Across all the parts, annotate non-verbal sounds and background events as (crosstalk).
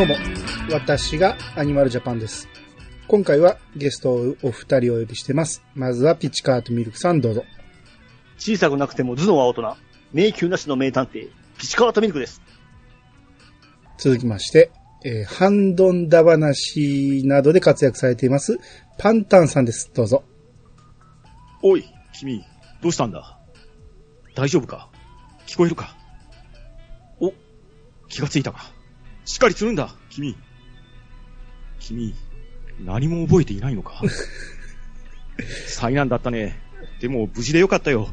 どうも、私がアニマルジャパンです。今回はゲストをお二人お呼びしてます。まずはピチカートミルクさんどうぞ。小さくなくても頭脳は大人。迷宮なしの名探偵、ピチカートミルクです。続きまして、えーハンドンダ話などで活躍されています、パンタンさんです。どうぞ。おい、君、どうしたんだ？大丈夫か？聞こえるか？お、気がついたか？しっかりするんだ、君。君、何も覚えていないのか？(laughs) 災難だったね。でも無事でよかったよ。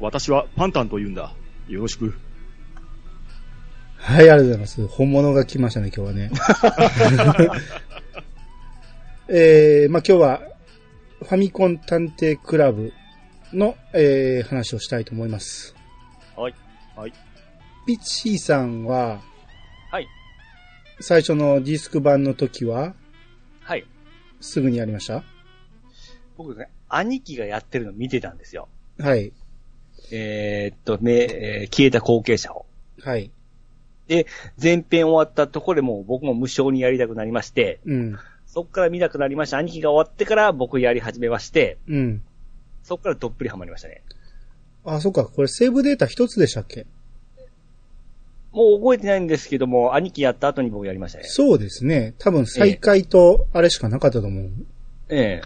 私はパンタンと言うんだ。よろしく。はい、ありがとうございます。本物が来ましたね、今日はね。(laughs) (laughs) えー、まあ今日は、ファミコン探偵クラブの、えー話をしたいと思います。はい。はい。ピッチーさんは、はい。最初のディスク版の時は、はい。すぐにやりました？僕ね、兄貴がやってるの見てたんですよ。はい。えー、っと、め、えー消えた後継者を。はい。で、前編終わったところでもう僕も無償にやりたくなりまして、うん。そっから見なくなりました。兄貴が終わってから僕やり始めまして、うん。そっからどっぷりハマりましたね。あ、そっか。これセーブデータ一つでしたっけ？もう覚えてないんですけども、兄貴やった後に僕やりましたね。そうですね。多分再開とあれしかなかったと思う。え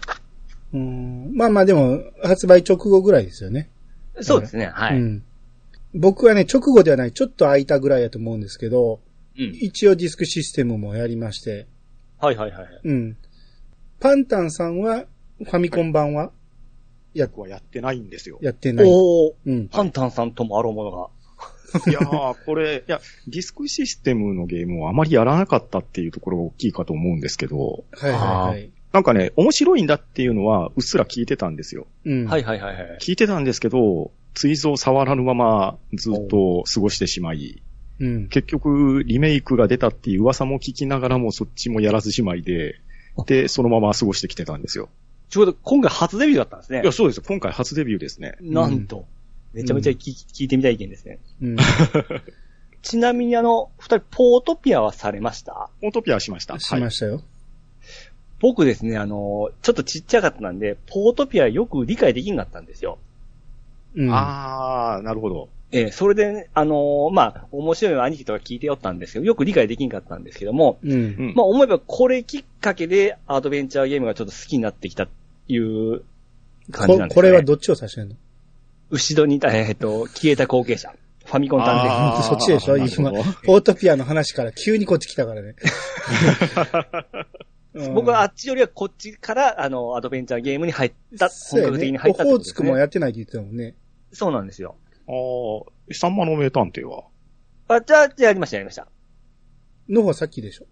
うん。まあまあでも、発売直後ぐらいですよね。えそうですね、はい。うん。うん。僕はね、直後ではない、ちょっと空いたぐらいやと思うんですけど、一応ディスクシステムもやりまして、はいはいはいはい。うん。パンタンさんは、ファミコン版は、や、僕はやってないんですよ。やってない。おー、うん。パンタンさんともあろうものが。(laughs) いやー、これ、いや、ディスクシステムのゲームをあまりやらなかったっていうところが大きいかと思うんですけど、はいはいはい。なんかね、面白いんだっていうのは、うっすら聞いてたんですよ。うん。はいはいはいはい。聞いてたんですけど、追蔵触らぬままずっと過ごしてしまい、うん。結局、リメイクが出たっていう噂も聞きながらもそっちもやらずじまいで、で、そのまま過ごしてきてたんですよ。ちょうど今回初デビューだったんですねいや、。そうです。今回初デビューですね。なんと。めちゃめちゃ聞,、聞いてみたい意見ですね。うん。(laughs) ちなみにあの、二人、ポートピアはされました？オートピアしました。しましたよ。僕ですね、あの、ちょっとちっちゃかったんで、ポートピアよく理解できんかったんですよ。うん。あー、なるほど。えーそれでね、あのーまあ、面白い兄貴とか聞いてよったんですけど、よく理解できんかったんですけども、うん。うん。まあ、思えばこれきっかけでアドベンチャーゲームがちょっと好きになってきたっていう感じなんですね。ここれはどっちを指してんの？後ろにいた、えーっと、消えた後継者。ファミコン探偵。あーそっちでしょ？今、ポートピアの話から急にこっち来たからね。(laughs) うん僕はあっちよりはこっちから、あの、アドベンチャーゲームに入った、本格的に入ったオホーってことですね。ツクもやってないって言ってたもんね。そうなんですよ。あー、サンマの名探偵は？あ、じゃあ、じゃあやりました、やりました。いの方はさっきでしょ？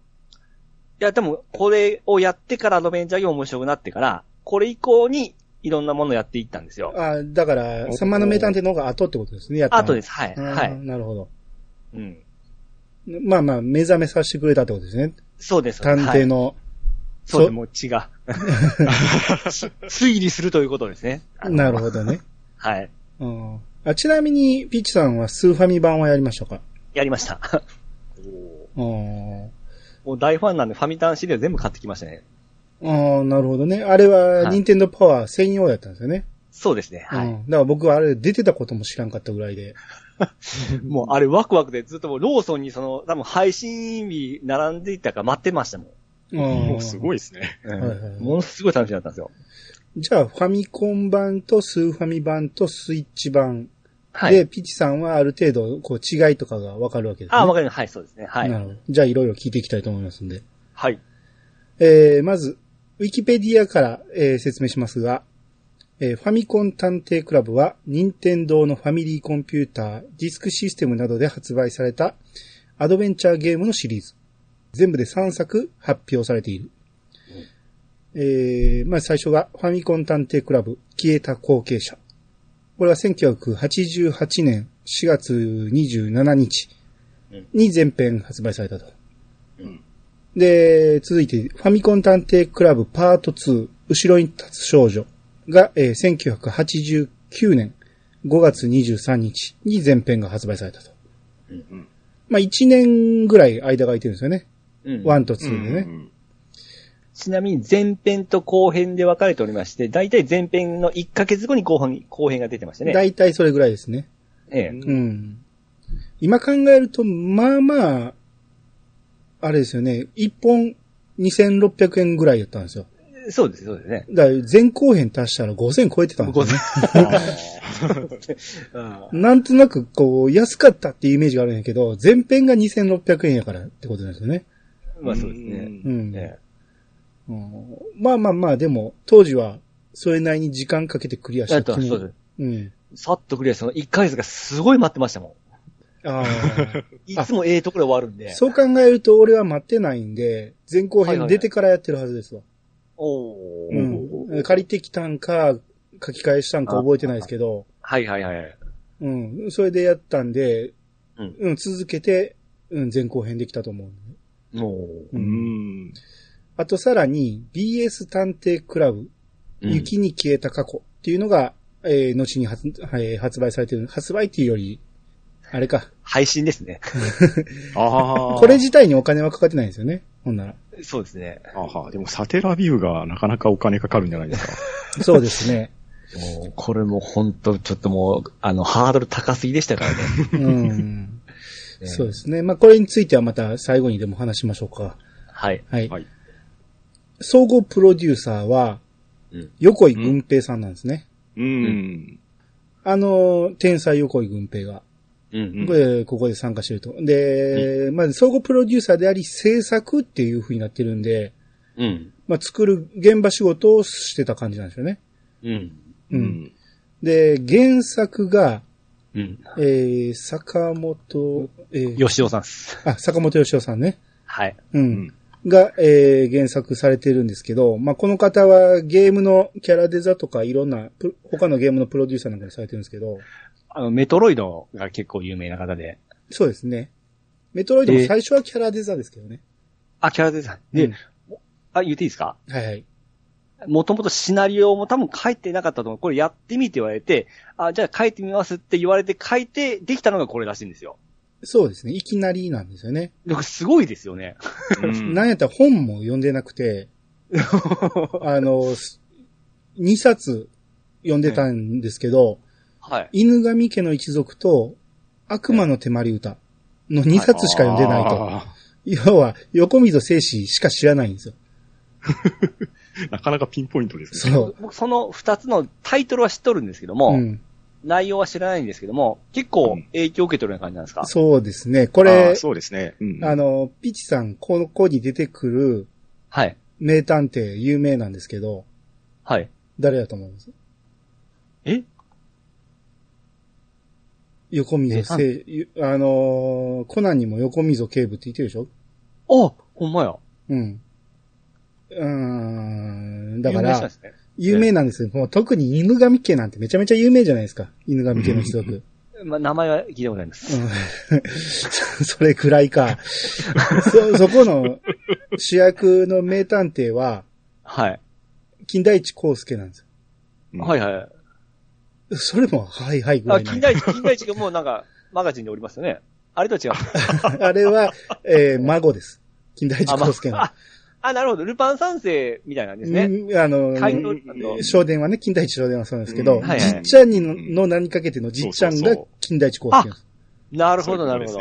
や、でも、これをやってからアドベンチャーゲーム面白くなってから、これ以降にいろんなものをやっていったんですよ。あだから、サンマの名探偵の方が後ってことですね、やったのあとです。はい。うんはい。なるほど。うん。まあまあ、目覚めさせてくれたってことですね。そうです。探偵の。はいそうもう血が。(laughs) 推理するということですね。なるほどね。はい。うんあちなみに、ピッチさんはスーファミ版はやりましたか？やりました。(laughs) うんもう大ファンなんでファミタンシリーズ全部買ってきましたね。ああ、なるほどね。あれは、はいニンテンドーパワー専用やったんですよね。そうですね。はい。うん。だから僕はあれ出てたことも知らんかったぐらいで。(laughs) もうあれワクワクでずっともうローソンにその、多分配信日並んでいったから待ってましたもん。ももうすごいですね。うんはいはいものすごい楽しみだったんですよ。じゃあ、ファミコン版とスーファミ版とスイッチ版はい。で、ピチさんはある程度、こう、違いとかがわかるわけですね。あ、わかります。はい、そうですね。はい。なるほど。じゃあ、いろいろ聞いていきたいと思いますんで。はい。えー、まず、ウィキペディアから、えー説明しますが、えーファミコン探偵クラブは、任天堂のファミリーコンピューター、ディスクシステムなどで発売されたアドベンチャーゲームのシリーズ。全部で3作発表されている。えー、まあ最初がファミコン探偵クラブ、消えた後継者。これは1988年4月27日に全編発売されたと。うんで、続いて、ファミコン探偵クラブパート2、後ろに立つ少女が、えー1989年5月23日に全編が発売されたと。うんまあ1年ぐらい間が空いてるんですよね。うん1と2でね。うんちなみに前編と後編で分かれておりまして、だいたい前編の1ヶ月後に後編後編が出てましたね。だいたいそれぐらいですね。ええ。うん。今考えると、まあまあ、あれですよね。1本2600円ぐらいやったんですよ。そうです、そうですね。だから前後編足したら5000超えてたんですよね。うん (laughs) なんとなくこう、安かったっていうイメージがあるんやけど、前編が2600円やからってことなんですよね。まあそうですね。うん。えうんまあまあまあ、でも、当時は、それなりに時間かけてクリアしたそうです。うん。さっとクリアしたの1ヶ月がすごい待ってましたもあ。いつもええところで終わるんで。そう考えると俺は待ってないんで、前後編出てからやってるはずですわ。おうー。ん。借りてきたんか、書き換えしたんか覚えてないですけど、はいはいはい。うん。それでやったんで、うんうん、続けて、うん、前後編できたと思う。もう。うんん。あとさらに、BS 探偵クラブ、う。雪に消えた過去っていうのが、えー、後に発,、はい、発売されてる。発売っていうより、あれか。配信ですね。(laughs) ああ。これ自体にお金はかかってないんですよね。ほんなら。そうですね。あはでもサテラビューがなかなかお金かかるんじゃないですか。そうですね。もう、これも本当ちょっともう、あの、ハードル高すぎでしたからね。うん。(laughs) そうですね。まあ、これについてはまた最後にでも話しましょうか。はい。はい。はい。総合プロデューサーは、うん。横井軍平さんなんですね。うん。あの、天才横井軍平が、うんこれ、ここで参加してると。で、まず総合プロデューサーであり制作っていう風になってるんで、うん。まあ、作る現場仕事をしてた感じなんですよね。うん。う。うんん。で、原作が、うん。えー、坂本、えー、吉尾さんです。あ、坂本義雄さんね。はい。うん。うんが、えー、原作されてるんですけど、まあ、この方はゲームのキャラデザとかいろんな、プ他のゲームのプロデューサーなんかもされてるんですけど、あの、メトロイドが結構有名な方で。そうですね。メトロイドも最初はキャラデザですけどね。あ、キャラデザ。で、うんあ、言っていいですか？はいはい。もともとシナリオも多分書いてなかったと思う。これやってみて言われて、あ、じゃあ書いてみますって言われて書いてできたのがこれらしいんですよ。そうですね。いきなりなんですよね。すごいですよね。うん (laughs) なんやったら本も読んでなくて、(laughs) あの、2冊読んでたんですけど、はい。犬神家の一族と悪魔の手まり歌の2冊しか読んでないと。あ要は、横溝静止しか知らないんですよ。ー (laughs) なかなかピンポイントですね。そう。僕その二つのタイトルは知っとるんですけども、うん。内容は知らないんですけども、結構影響を受けてるような感じなんですか、そうですね。ここれ、そうですね。うんあの、ピチさん、この子に出てくるはい。名探偵有名なんですけど、はい。誰だと思います？横溝せい、あのーコナンにも横溝警部って言ってるでしょ？あ、ほんまや。うん。うーん。だから有名人なんで、すよ。もう特に犬神家なんてめちゃめちゃ有名じゃないですか。犬神家の一族。まあ、名前は聞いたことあります。うん (laughs) それくらいか。そ、そこの主役の名探偵は、はい。金田一耕介なんですよ。うんはいはい。それも、はいはいぐらあ、いなん金田一、金田一がもうなんか、(laughs) マガジンにおりますよね。あれとは違う。(laughs) あれは、えー孫です。金田一耕介の。あ、あ、なるほど。ルパン三世みたいなんですね。うんあの、少年はね、金田一少年はそうなんですけど、うんはいはいじっちゃんにのの名にかけてのじっちゃんが金田一耕介なんです。なるほど、なるほ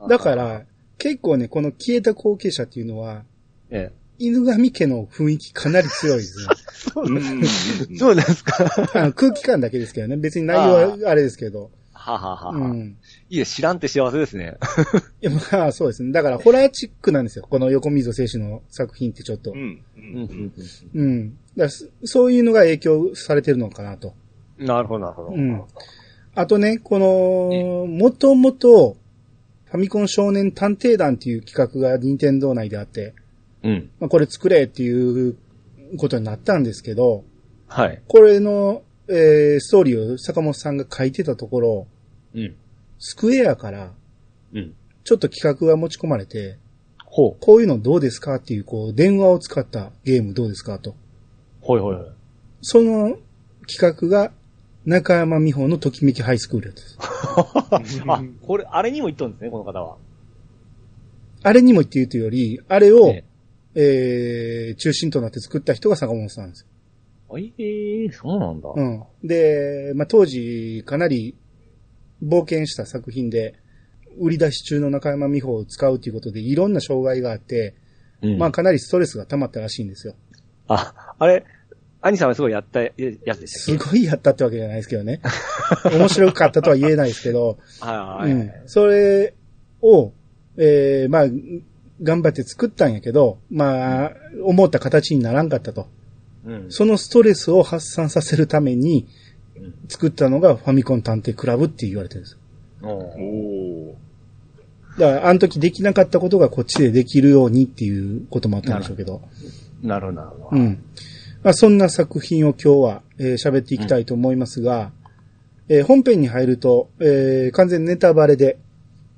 ど。だか、ら、結構ね、この消えた後継者っていうのは、え犬神家の雰囲気かなり強いですね。そうなんですか？あの空気感だけですけどね。別に内容はあれですけど。はははは。うん。いいです。知らんって幸せですね。いや、まあそうですね。だからホラーチックなんですよ。この横溝静止の作品ってちょっとう。んううんんうん。だからそそういうのが影響されてるのかなと。うんなるほど、なるほど。うん。あとね、この、もともと、ファミコン少年探偵団っていう企画が任天堂内であって、うん。まあこれ作れっていうことになったんですけど、はい。これの、えー、ストーリーを坂本さんが書いてたところ、うん。スクエアから、うん。ちょっと企画が持ち込まれて、ほう。こういうのどうですかっていう、こう、電話を使ったゲームどうですかと。ほいほいほい。その企画が、中山美穂のときめきハイスクールです。(laughs) あ、これ、あれにも言っとるんですね、この方は。あれにも言っているというより、あれを、ええー、中心となって作った人が坂本さんです。ええー、そうなんだ。うん。で、まあ、当時、かなり冒険した作品で、売り出し中の中山美穂を使うということで、いろんな障害があって、うんまあ、かなりストレスが溜まったらしいんですよ。あ、あれ、兄さんはすごいやったややつでしたすごいやったってわけじゃないですけどね。(laughs) 面白かったとは言えないですけど、はいはい。うん。それを、えー、まあ、頑張って作ったんやけど、まあ、思った形にならんかったと。うん。そのストレスを発散させるためにうん作ったのがファミコン探偵クラブって言われてるんですよ。おおおだから、あの時できなかったことがこっちでできるようにっていうこともあったんでしょうけど。なるほど、なるほど。うん。まあ、そんな作品を今日は、えー喋っていきたいと思いますが、えー本編に入ると、えー完全ネタバレで、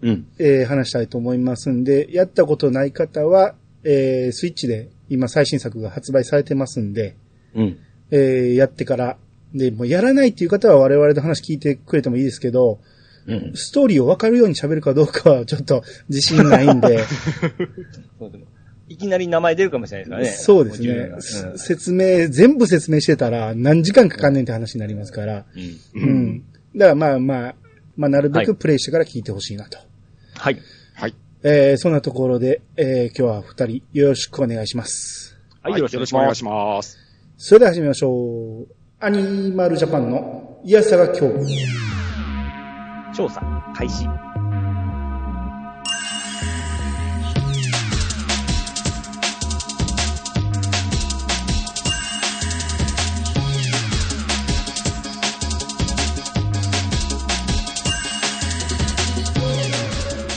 うん。えー話したいと思いますんで、やったことない方は、えースイッチで今最新作が発売されてますんで、うん。えーやってから、で、もうやらないっていう方は我々の話聞いてくれてもいいですけど、うん。ストーリーを分かるように喋るかどうかはちょっと自信ないんで、(laughs) そうでもいきなり名前出るかもしれないですそうからね。ですね。もう説明、全部説明してたら何時間かかんねんって話になりますから、うん。ううんん。だからまあまあ、まあなるべはいくプレイしてから聞いてほしいなと。はい。はい。えー、そんなところで、えー、今日は二人よろしくお願いします。はい、よろしくお願いします。よろしくお願いします。それでは始めましょう。アニマルジャパンのイヤサガ今日。調査開始。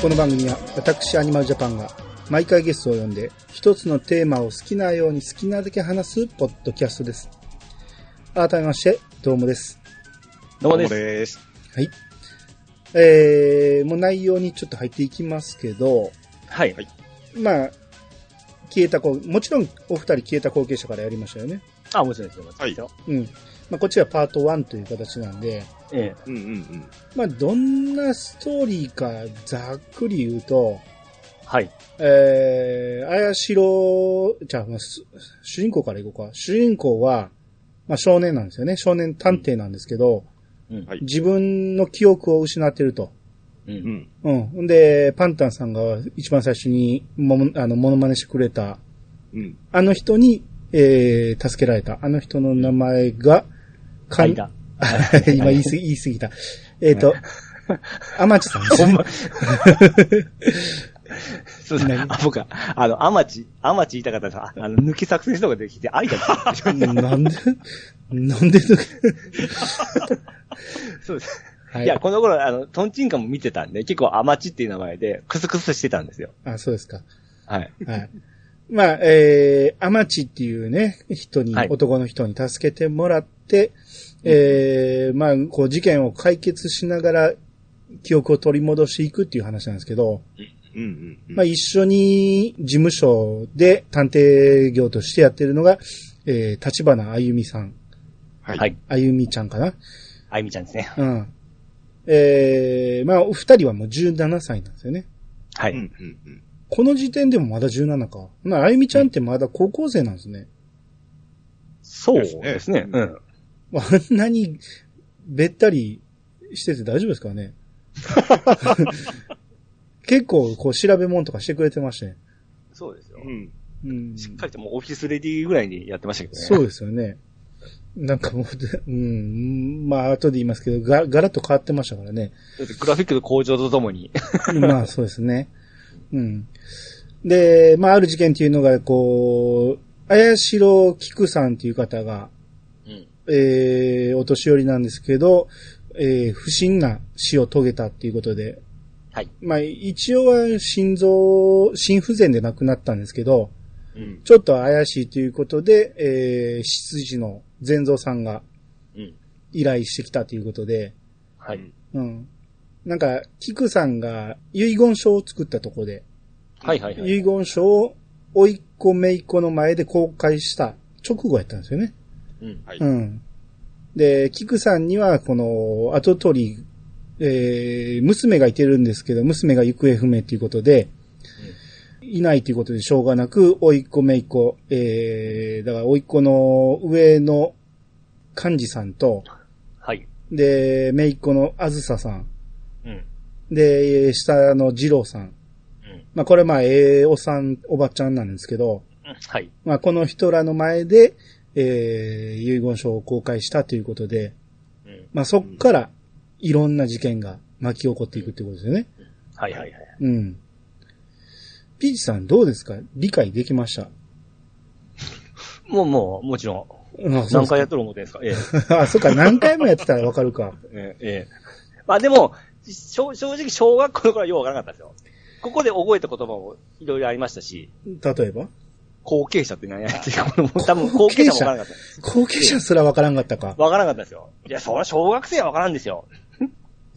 この番組は私アニマルジャパンが毎回ゲストを呼んで一つのテーマを好きなように好きなだけ話すポッドキャストです。改めまして、どうもです。どうもです。です。はい。えー、もう内容にちょっと入っていきますけど、はい。はいまあ、消えた子、もちろんお二人消えた後継者からやりましたよね。あ、もちろんですよ。もちろんですよ。うん。まあ、こっちはパート1という形なんで、えうんうんうん。まあ、どんなストーリーかざっくり言うと、えはい。えー、あやしろ、じゃあ、まあす主人公からいこうか。主人公は、まあ、少年なんですよね。少年探偵なんですけど、うん。はい自分の記憶を失ってると。う。うんん。うん。ほんで、パンタンさんが一番最初にもも、あの、モノマネしてくれた、うん。あの人に、えー、助けられた。あの人の名前が、かん間。今言い過ぎ、言い過ぎた。えっ、と、アマチさんですほんま。(laughs) そうですね。あ、僕は、あの、アマチ、アマチ言いたかったんですああの、抜き作戦とかできて、ありだった。(laughs) なんで、なんで、そうです。はいいや、この頃、あの、トンチンカンも見てたんで、結構アマチっていう名前で、クスクスしてたんですよ。あ、そうですか。はい。はい。まあ、えー、アマチっていうね、人に、はい男の人に助けてもらって、えー、まあ、こう事件を解決しながら記憶を取り戻していくっていう話なんですけど、うんうんうん。まあ一緒に事務所で探偵業としてやってるのが、えー、立花あゆみさん。はい。はい。あゆみちゃんかなあゆみちゃんですね。うん。えー、まあお二人はもう17歳なんですよね。はい。うんうんうん。この時点でもまだ17か。まああゆみちゃんってまだ高校生なんですね。そうですね。うん。あんなにべったりしてて大丈夫ですかね？(laughs) 結構こう調べ物とかしてくれてましたね。そうですよ。うん。うん。しっかりともうオフィスレディぐらいにやってましたけどね。そうですよね。なんかもう、うん、まあ後で言いますけど、が、ガラッと変わってましたからね。だってグラフィックの向上とともに。(laughs) まあそうですね。うん。で、まあある事件っていうのが、こう、綾代菊さんっていう方が、うん。えー、お年寄りなんですけど、えー、不審な死を遂げたっていうことで、はい。まあ一応は心臓、心不全で亡くなったんですけど、うん。ちょっと怪しいということで、えー、執事の善蔵さんがうん。依頼してきたということで、はい。うん。なんか、菊さんが遺言書を作ったとこで、はいはいはい。遺言書を甥っ子姪っ子の前で公開した直後やったんですよね。うん。はい。うん。で、菊さんには、この、後取り、えー、娘がいてるんですけど、娘が行方不明ということで、いないということでしょうがなく、甥いっ子姪っ子、えー、だから甥いっ子の上の幹事さんと、はい。で、姪っ子のあずささん、うん。で、下の二郎さん。うん。まあこれまあ、ええおさん、おばちゃんなんですけど、はい。まあこの人らの前で、えー、遺言書を公開したということで、うん。まあそっからいろんな事件が巻き起こっていくってことですよね。はいはいはい。うん。ピーチさんどうですか？理解できました？もうもう、もちろん。何回やっとる思ってんですか？ええ。(laughs) あ、そっか、何回もやってたらわかるか。(laughs) ええ、ええ。まあでも、正正直小学校の頃はようわからなかったですよ。ここで覚えた言葉もいろいろありましたし、例えば？後継者って何やっていうこの多分後継者もわからなかった。後継者すらわからんかったか。わからなかったですよ。いや、そりゃ小学生はわからんですよ。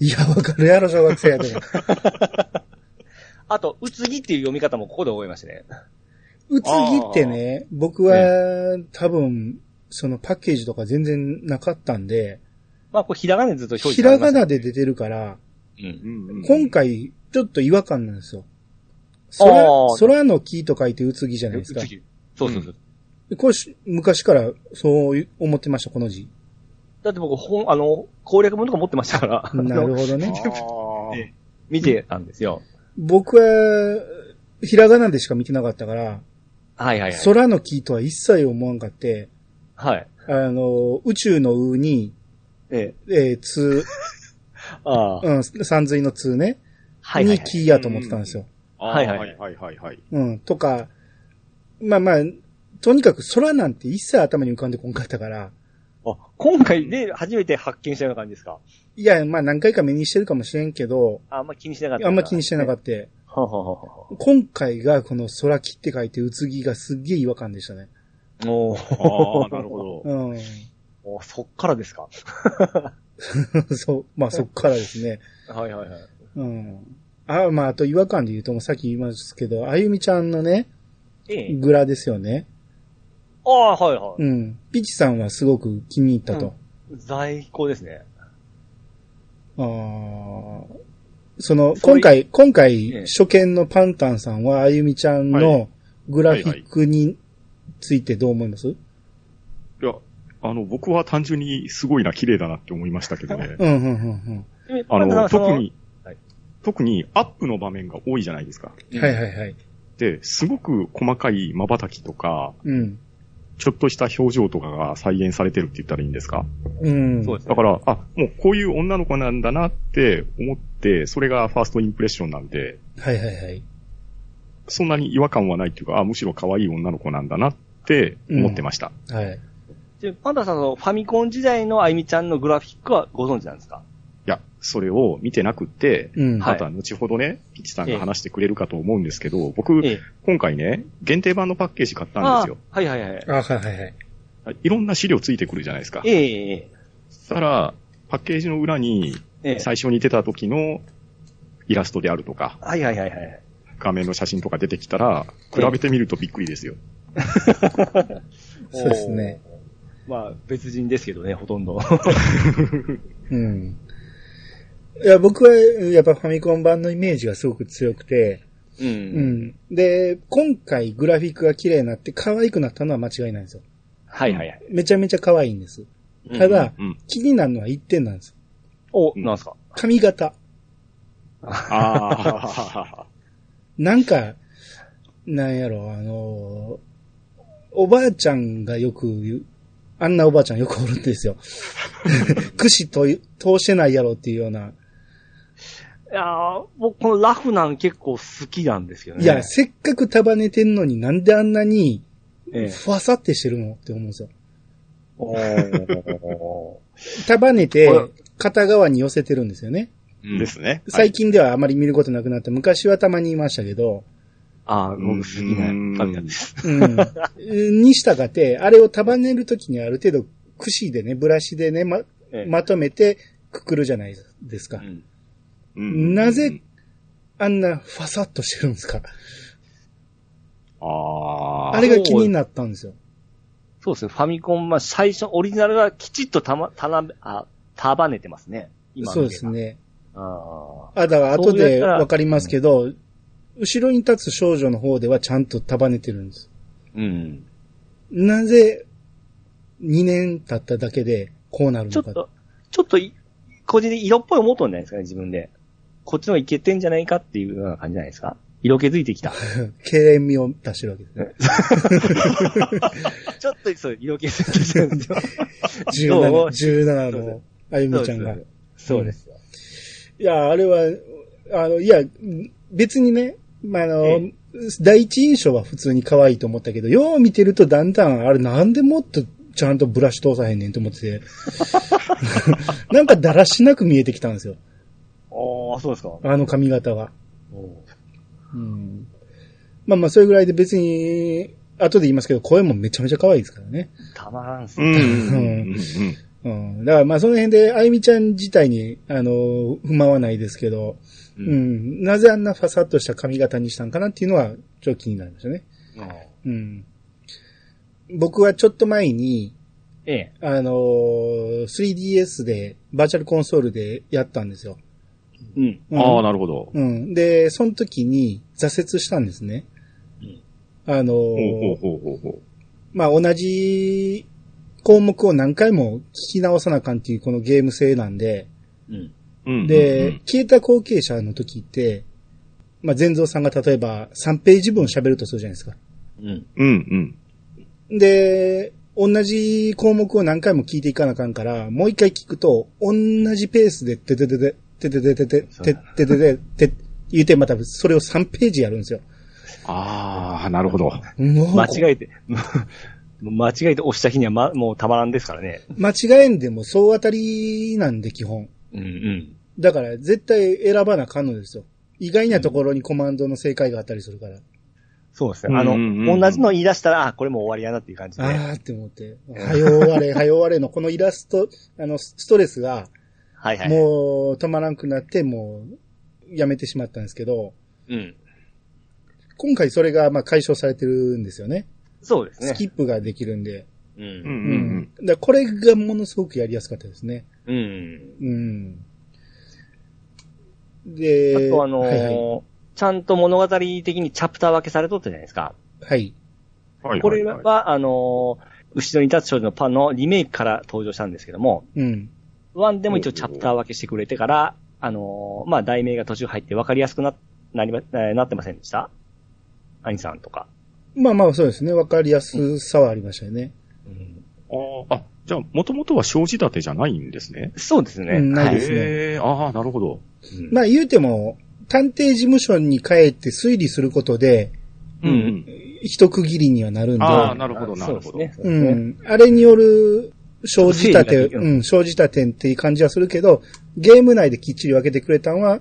いや、わかるやろ、小学生やで。(laughs) あと、うつぎっていう読み方もここで覚えましたね。うつぎってね、僕は多分、そのパッケージとか全然なかったんで、まあ、これひらがなでずっと表示ひらがなで出てるから、うん。うんうん今回ちょっと違和感なんですよ。あ空ー、空の木と書いてうつぎじゃないですかうつ。ぎそうそうそう。これし昔からそう思ってました、この字。だって僕、本、あの、攻略本とか持ってましたから。なるほどね。見てたんですよ。僕は、ひらがなでしか見てなかったから、はいはいはい。空の木とは一切思わんかって、はい。あの、宇宙のうに、ええ。えー、つ、(laughs) ああ。うん、三髄のつね、はいはい、に木やと思ってたんですよ。あーはいはいはいはいはいはい。うん、とか、まあまあ、とにかく空なんて一切頭に浮かんでこんかったから、あ、今回で初めて発見したような感じですか？いや、まあ何回か目にしてるかもしれんけど、あんま気にしてなかった。あんま気にしてなかっった。た。はははは今回がこの空木って書いて、うつぎがすっげえ違和感でしたね。おー (laughs) ああ、なるほど。うん。おそっからですか？(laughs) そう、まあそっからですね。はいはいはい。うん。あ、まああと違和感で言うと、もうさっき言いますけど、あゆみちゃんのね、ええ。グラですよね。ああ、はいはい。うん。ピチさんはすごく気に入ったと。在庫ですね。あーその、今回、今回、ええ初見のパンタンさんは、あゆみちゃんはのグラフィックについてどう思います、いや、あの、僕は単純にすごいな、綺麗だなって思いましたけどね。うん、うん、うん、あの、そ特にはい、特にアップの場面が多いじゃないですか。うん。はい、はい、はい。で、すごく細かい瞬きとか、うん。ちょっとした表情とかが再現されてるって言ったらいいんですか？うん。そうですだから、あ、もうこういう女の子なんだなって思って、それがファーストインプレッションなんで、はい、はい、はい。そんなに違和感はないっていうか、あ、むしろ可愛い女の子なんだなって思ってました。はい。でパンダさんのファミコン時代のあゆみちゃんのグラフィックはご存知なんですか？それを見てなくって、また後ほどね、ピッチさんが話してくれるかと思うんですけど、僕、ええ。今回ね、限定版のパッケージ買ったんですよ。あはいはいはい。あ、はい、はい、はい。いろんな資料ついてくるじゃないですか。えええそしたら、パッケージの裏に、最初に出た時のイラストであるとか、はいはいはいはい。画面の写真とか出てきたら、比べてみるとびっくりですよ。そうですね。まあ、別人ですけどね、ほとんど。(laughs) うん。いや、僕は、やっぱファミコン版のイメージがすごく強くて、う。うんん。で、今回グラフィックが綺麗になって可愛くなったのは間違いないんですよ。はいはいはい。めちゃめちゃ可愛いんです。ただ、うん。気になるのは一点なんです。お、なんすか？髪型。ああ、(laughs) なんか、なんやろ、あのーおばあちゃんがよく言う、あんなおばあちゃんよくおるんですよ。(laughs) (laughs) 串と通してないやろっていうような。いやー僕このラフなん結構好きなんですけどね。いや、せっかく束ねてんのになんであんなに、ええふわさってしてるのって思うんですよ。束ねて片側に寄せてるんですよね。ですね。最近ではあまり見ることなくなって、昔はたまにいましたけど、ああ、僕好きな髪なんです。うん。にしたがて、あれを束ねるときにある程度、串でね、ブラシでね、ま、ええまとめてくくるじゃないですかう。んうんなぜ、あんなファサッとしてるんですか？ああ。あれが気になったんですよ。そうですね、ファミコン、まあ最初、オリジナルがきちっとたま、たな、あ、束ねてますね。今そうです。ね。ああ、だから後でわかりますけど、後ろに立つ少女の方ではちゃんと束ねてるんです。うん。なぜ、2年経っただけでこうなるのか。ちょっと、ちょっとい、個人的に色っぽい思うとんじゃないですかね、自分で。こっちの方がいけてんじゃないかっていうような感じじゃないですか？色気づいてきた。経験味を出してるわけですね。(laughs) ちょっと、そう、色気づいてきたんですよ。17、17のあゆみちゃんが。そうですよ。いや、あれは、あの、いや、別にね、まあ、あの、え第一印象は普通に可愛いと思ったけど、よう見てるとだんだん、あれなんでもっとちゃんとブラシ通さへんねんと思ってて、(laughs) なんかだらしなく見えてきたんですよ。ああ、そうですか。あの髪型は。うん。まあまあ、それぐらいで別に、後で言いますけど、声もめちゃめちゃ可愛いですからね。たまらんっすうん。うね。ん。うん。うん。だからまあその辺で、あゆみちゃん自体に、あの、不満はないですけど、う。うんん。なぜあんなファサッとした髪型にしたんかなっていうのは、ちょっと気になりましたね。うん。僕はちょっと前に、ええ。あのー 3DS で、バーチャルコンソールでやったんですよ。うん。うんああ、なるほど。うん。で、その時に挫折したんですね。うんあのーほうほうほうほうほまあ、同じ項目を何回も聞き直さなあかんっていうこのゲーム性なんで、うん。う。うん。で、消えた後継者の時って、まあ、全蔵さんが例えば3ページ分喋るとするじゃないですか。うん。うん、うん。で、同じ項目を何回も聞いていかなあかんから、もう一回聞くと、同じペースで、てててて、ててててて、てててて、て、言うてまたそれを3ページやるんですよ。ああ、なるほど。間違えて、(laughs) 間違えて押した日にはま、もうたまらんですからね。間違えんでも総当たりなんで基本。うんうん。だから絶対選ばなあかんのですよ。意外なところにコマンドの正解があったりするから。そうですね。あの、うんうんうん同じの言い出したら、あ、これもう終わりやなっていう感じで。あーって思って。はよ終われ、はよ終われのこのイラスト、あの、ストレスが、はいはい。もう止まらんくなって、もう、やめてしまったんですけど、うん。今回それが、まあ、解消されてるんですよね。そうですね。スキップができるんで。う。うん、うんうん。だからこれがものすごくやりやすかったですね。うん。うん。あで、とあのーはいはい。ちゃんと物語的にチャプター分けされとったじゃないですか。はい。はい。これはいは、あのー後ろに立つ少女のパンのリメイクから登場したんですけども、うん。ワンでも一応チャプター分けしてくれてから、あのーまあ、題名が途中入って分かりやすくな、なりま、えーなってませんでした？兄さんとか。まあまあそうですね。わかりやすさはありましたよね。うんあーあ、じゃあ、もともとは生じ立てじゃないんですね？そうですね。うんないはいですねへえ、ああ、なるほど。うんまあ言うても、探偵事務所に帰って推理することで、うんうん。一区切りにはなるんで、ああ、なるほど、なるほど。そうですね。そうん。あれによる、生じたて、ちょっと整理ができるうん、生じたてっていう感じはするけど、ゲーム内できっちり分けてくれたのは、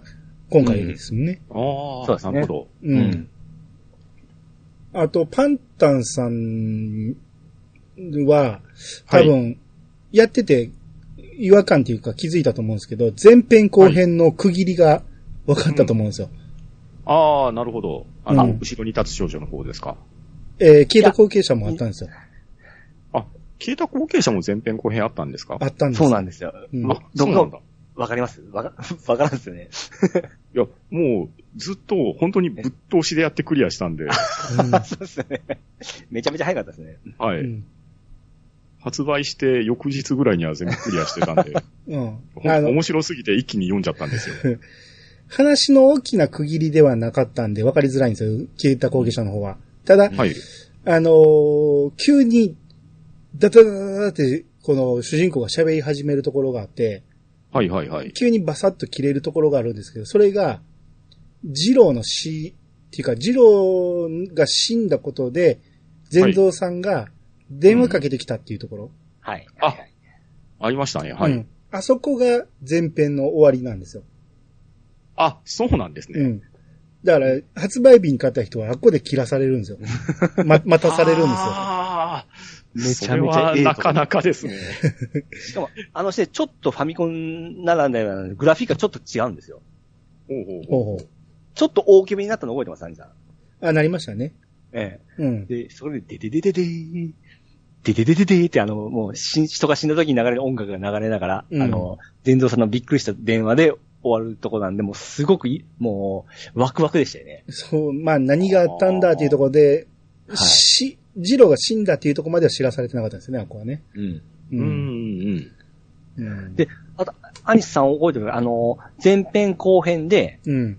今回ですもんね。ああ、そうですねなるほど。うん。うんあと、パンタンさんは、多分、やってて、違和感っていうか気づいたと思うんですけど、前編後編の区切りが分かったと思うんですよ。ああ、なるほど。あの、うん後ろに立つ少女の方ですか？えー、消えた後継者もあったんですよ。あ、消えた後継者も前編後編あったんですか？あったんですそうなんですよ。うんあ、どこそうなんだ。わかります？わか、(laughs) わからんですよね。(laughs) いや、もう、ずっと、本当にぶっ通しでやってクリアしたんで、(laughs) そうですよね。めちゃめちゃ早かったですね。はい。うん。発売して翌日ぐらいには全部クリアしてたんで、うん。ほあの、面白すぎて一気に読んじゃったんですよ。話の大きな区切りではなかったんで分かりづらいんですよ。消えた後継者の方は。ただ、はい。あのー急に、ダダダダダって、この主人公が喋り始めるところがあって、はいはいはい。急にバサッと切れるところがあるんですけど、それが、ジローの死、っていうか、ジローが死んだことで、全蔵さんが電話かけてきたっていうところ。はい。あありましたね。はい。うんあそこが前編の終わりなんですよ。あ、そうなんですね。うん。だから、発売日に買った人はあっこで切らされるんですよ。ま、待たされるんですよ。ああ、めちゃめちゃそれはなかなかですね。しかも、あのしてちょっとファミコンならではのグラフィックがちょっと違うんですよ。ほうほう。ちょっと大きめになったの覚えてます兄さん。あ、なりましたね。えうんえ。。で、それで、でででででー、でででででーってあの、もう、し人が死んだ時に流れる音楽が流れながら、うんあの、全蔵さんのびっくりした電話で終わるとこなんで、もうすごくい、もう、ワクワクでしたよね。そう、まあ何があったんだっていうところで、はいし、ジローが死んだっていうところまでは知らされてなかったんですよね、あこはね。うん。ううん、うん。うん。であと、アニスさん覚えてるあの、前編後編で、うん。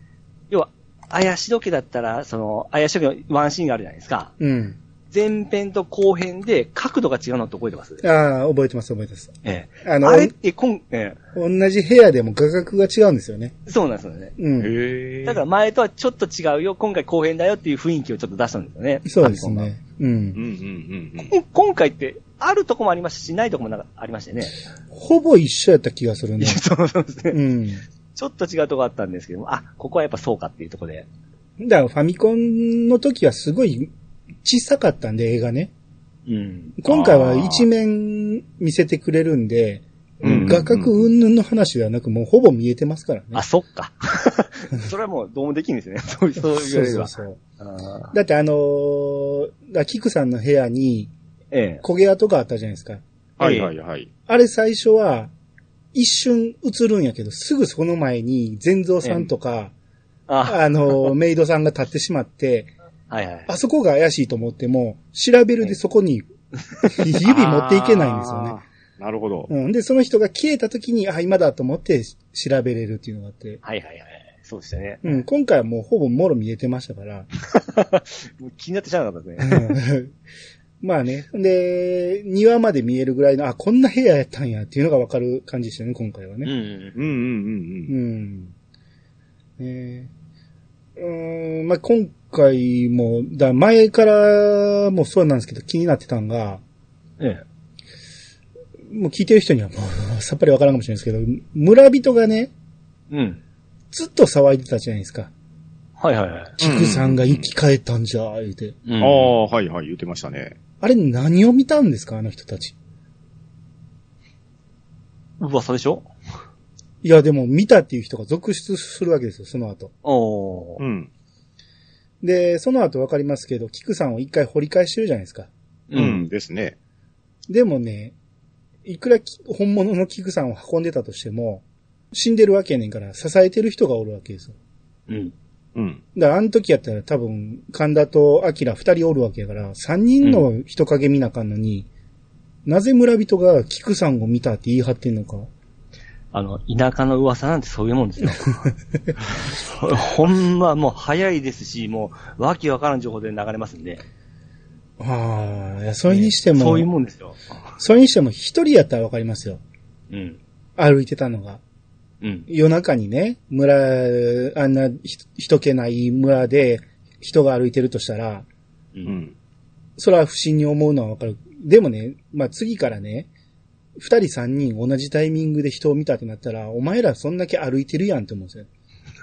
要は、怪し時だったら、その、怪し時のワンシーンがあるじゃないですか。うん。前編と後編で角度が違うのって覚えてます？ああ、覚えてます、覚えてます。ええ。あのあれってこん、え同じ部屋でも画角が違うんですよね。え、そうなんですよね。うん。へえ。だから前とはちょっと違うよ、今回後編だよっていう雰囲気をちょっと出したんですよね。そうですね。うん。うん、。うん、うん、今回って、あるとこもありましたし、ないとこもなん。かありましたよね。ほぼ一緒やった気がするね。そうそうですね。うん。ちょっと違うとこあったん。ですけども、あ、ここはやっぱそうかっていうとこで。だからファミコンの時はすごい小さかったん。で、映画ね。うん。今回は一面見せてくれるん。で、画角云々の話ではなく、もうほぼ見えてますからね。あ、そっか。(laughs) それはもうどうもできるんですよね。(laughs) そうそうそう。そうそう。だってあのー、だキクさんの部屋にええ。焦げ跡があったじゃないですか。はい、はい、はい。あれ最初は一瞬映るんやけど、すぐその前に全蔵さんとか、あ、あのー、(laughs) メイドさんが立ってしまって、はいはい。あそこが怪しいと思っても、調べるでそこに指持っていけないんですよね。なるほど。うん。で、その人が消えた時に、あ、今だと思って調べれるっていうのがあって。はいはいはい。そうでしたね。うん。今回はもうほぼもろ見えてましたから。(laughs) もう気になってしゃあなかったですね。うん (laughs) まあね。で、庭まで見えるぐらいの、あ、こんな部屋やったんやっていうのがわかる感じでしたね、今回はね。うん。うん、うん、うん。うん。ねうーん、まあ、今回も、だ前からもそうなんですけど気になってたんが、えもう聞いてる人にはもうさっぱりわからんかもしれないですけど、村人がね、え。うん。ずっと騒いでたじゃないですか。はいはいはい。菊さんが生き返ったんじゃ、言うて。うんああ、はい、はい、言ってましたね。あれ何を見たんですかあの人たち？噂でしょ？いや、でも見たっていう人が続出するわけですよ、その後。おー。うん。で、その後わかりますけど、菊さんを一回掘り返してるじゃないですか。うん、ですね。でもね、いくらき本物の菊さんを運んでたとしても、死んでるわけやねんから支えてる人がおるわけですよ。うん。うん。だからあの時やったら多分、神田と明二人おるわけやから、三人の人影見なあかんのに、なぜ村人が菊さんを見たって言い張ってんのか。あの、田舎の噂なんてそういうもんですよ。(laughs) ほんま、もう早いですし、もう、わけわからん情報で流れますんで。ああ、いや、それにしても、そういうもんですよ。それにしても一人やったらわかりますよ。うん。歩いてたのが。うん。夜中にね、村、あんなひ人気ない村で人が歩いてるとしたら、う。うんん。それは不審に思うのはわかる。でもね、まあ次からね、二人三人同じタイミングで人を見たってなったら、お前らそんだけ歩いてるやんって思うんですよ。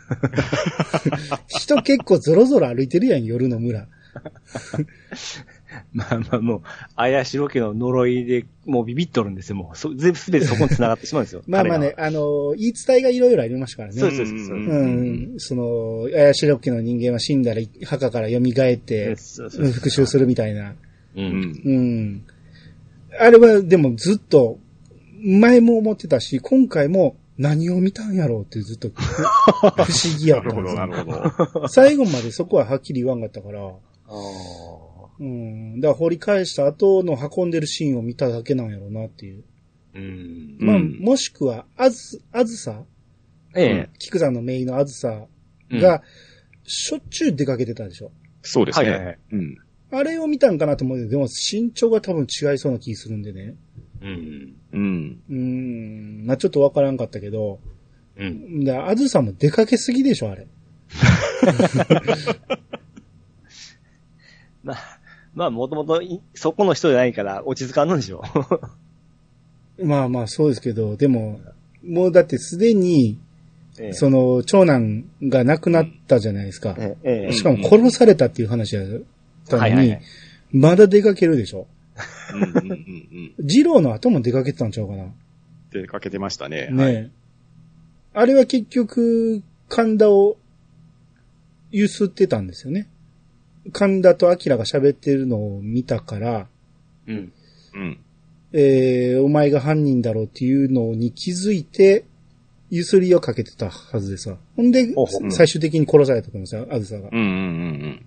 (laughs) 人結構ゾロゾロ歩いてるやん、夜の村。(laughs) まあまあもう、怪しろ家の呪いで、もうビビっとるんですよ。もう、そ全部すべてそこに繋がってしまうんですよ。(laughs) まあまあね、あの、言い伝えがいろいろありましたからね。そうそうそうですうん。その、怪しろ家の人間は死彼ら墓から蘇って、そうそうそう復讐するみたいな。う。うんん。うん。あれはでもずっと、前も思ってたし、今回も何を見たんやろうってずっと不思議やなるほど、ったんですよ (laughs) なるほど。最後までそこははっきり言わんかったから、あうん。だから掘り返した後の運んでるシーンを見ただけなんやろうなっていう。ーうん。まあ、うんもしくは、あず、あずさ、ええ。菊さんのメインのあずさうんが、しょっちゅう出かけてたでしょ。そうですはいはいはいね。うん。あれを見たんかなと思うけど、でも身長が多分違いそうな気するんでね。うん。うん。うーん。まあちょっとわからんかったけど、うん。で、あずさも出かけすぎでしょ、あれ。(laughs) まあ、まあ、もともとい、そこの人じゃないから、落ち着かんのでしょ。(laughs) まあまあそうですけど、でも、もうだってすでに、ええその、長男が亡くなったじゃないですか。しかも殺されたっていう話やったのにまだ出かけるでしょ。うんうんうんうん。二郎の後も出かけてたんちゃうかな。出かけてましたね。ねえ、はい。あれは結局、神田を揺すってたんですよね。神田と明が喋ってるのを見たから、うん。うん。えー、お前が犯人だろうっていうのに気づいて、ゆすりをかけてたはずでさ。ほんでほうほ、う最終的に殺されたと思うんですよ、あずさがうん。うんうんうん。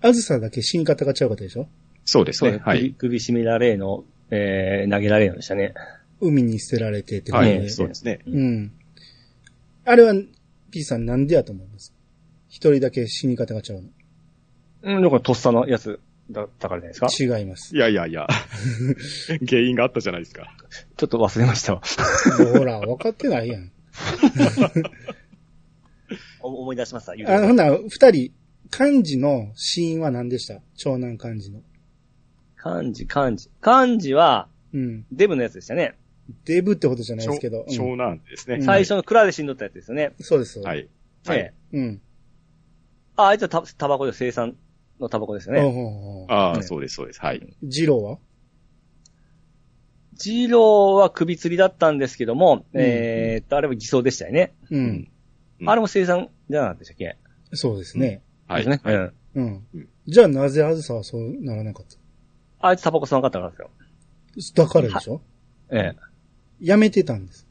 あずさだけ死に方が違うかったでしょ？そうですね。。ねはい。首首絞められの、えー、投げられのでしたね。海に捨てられてってはい。感じで。そうですね。うん。あれは、ピーさんなんでやと思います一人だけ死に方が違ううん、だからとっさのやつだったからじゃないですか？の違いますい。やいやいや。(laughs) 原因があったじゃないですか。ちょっと忘れましたわ。ほら、分かってないやん。(laughs) お思い出しました。言うあ、てほんなら、二人、漢字の死因は何でした？長男漢字の。漢字、漢字。漢字は、うん。デブのやつでしたね。デブってことじゃないですけど。うん長男ですね。うん最初の蔵で死んどったやつですよね。そうです。はい。ええ。うん。あ、あいつはタタバコで生産のタバコですよね。ああ、ねそうです、そうです。はい。ジローは？ジローは首吊りだったんですけども、うんえーっと、あれは偽装でしたよね。う。うんんあれも生産じゃなかったでしたっけ？そうですね。はい。ですね。はいうん。うんうん。じゃあなぜあずさはそうならなかっあいつタバコ吸わなかったからですよ。ただからでしょ？ええ。やめてたんです。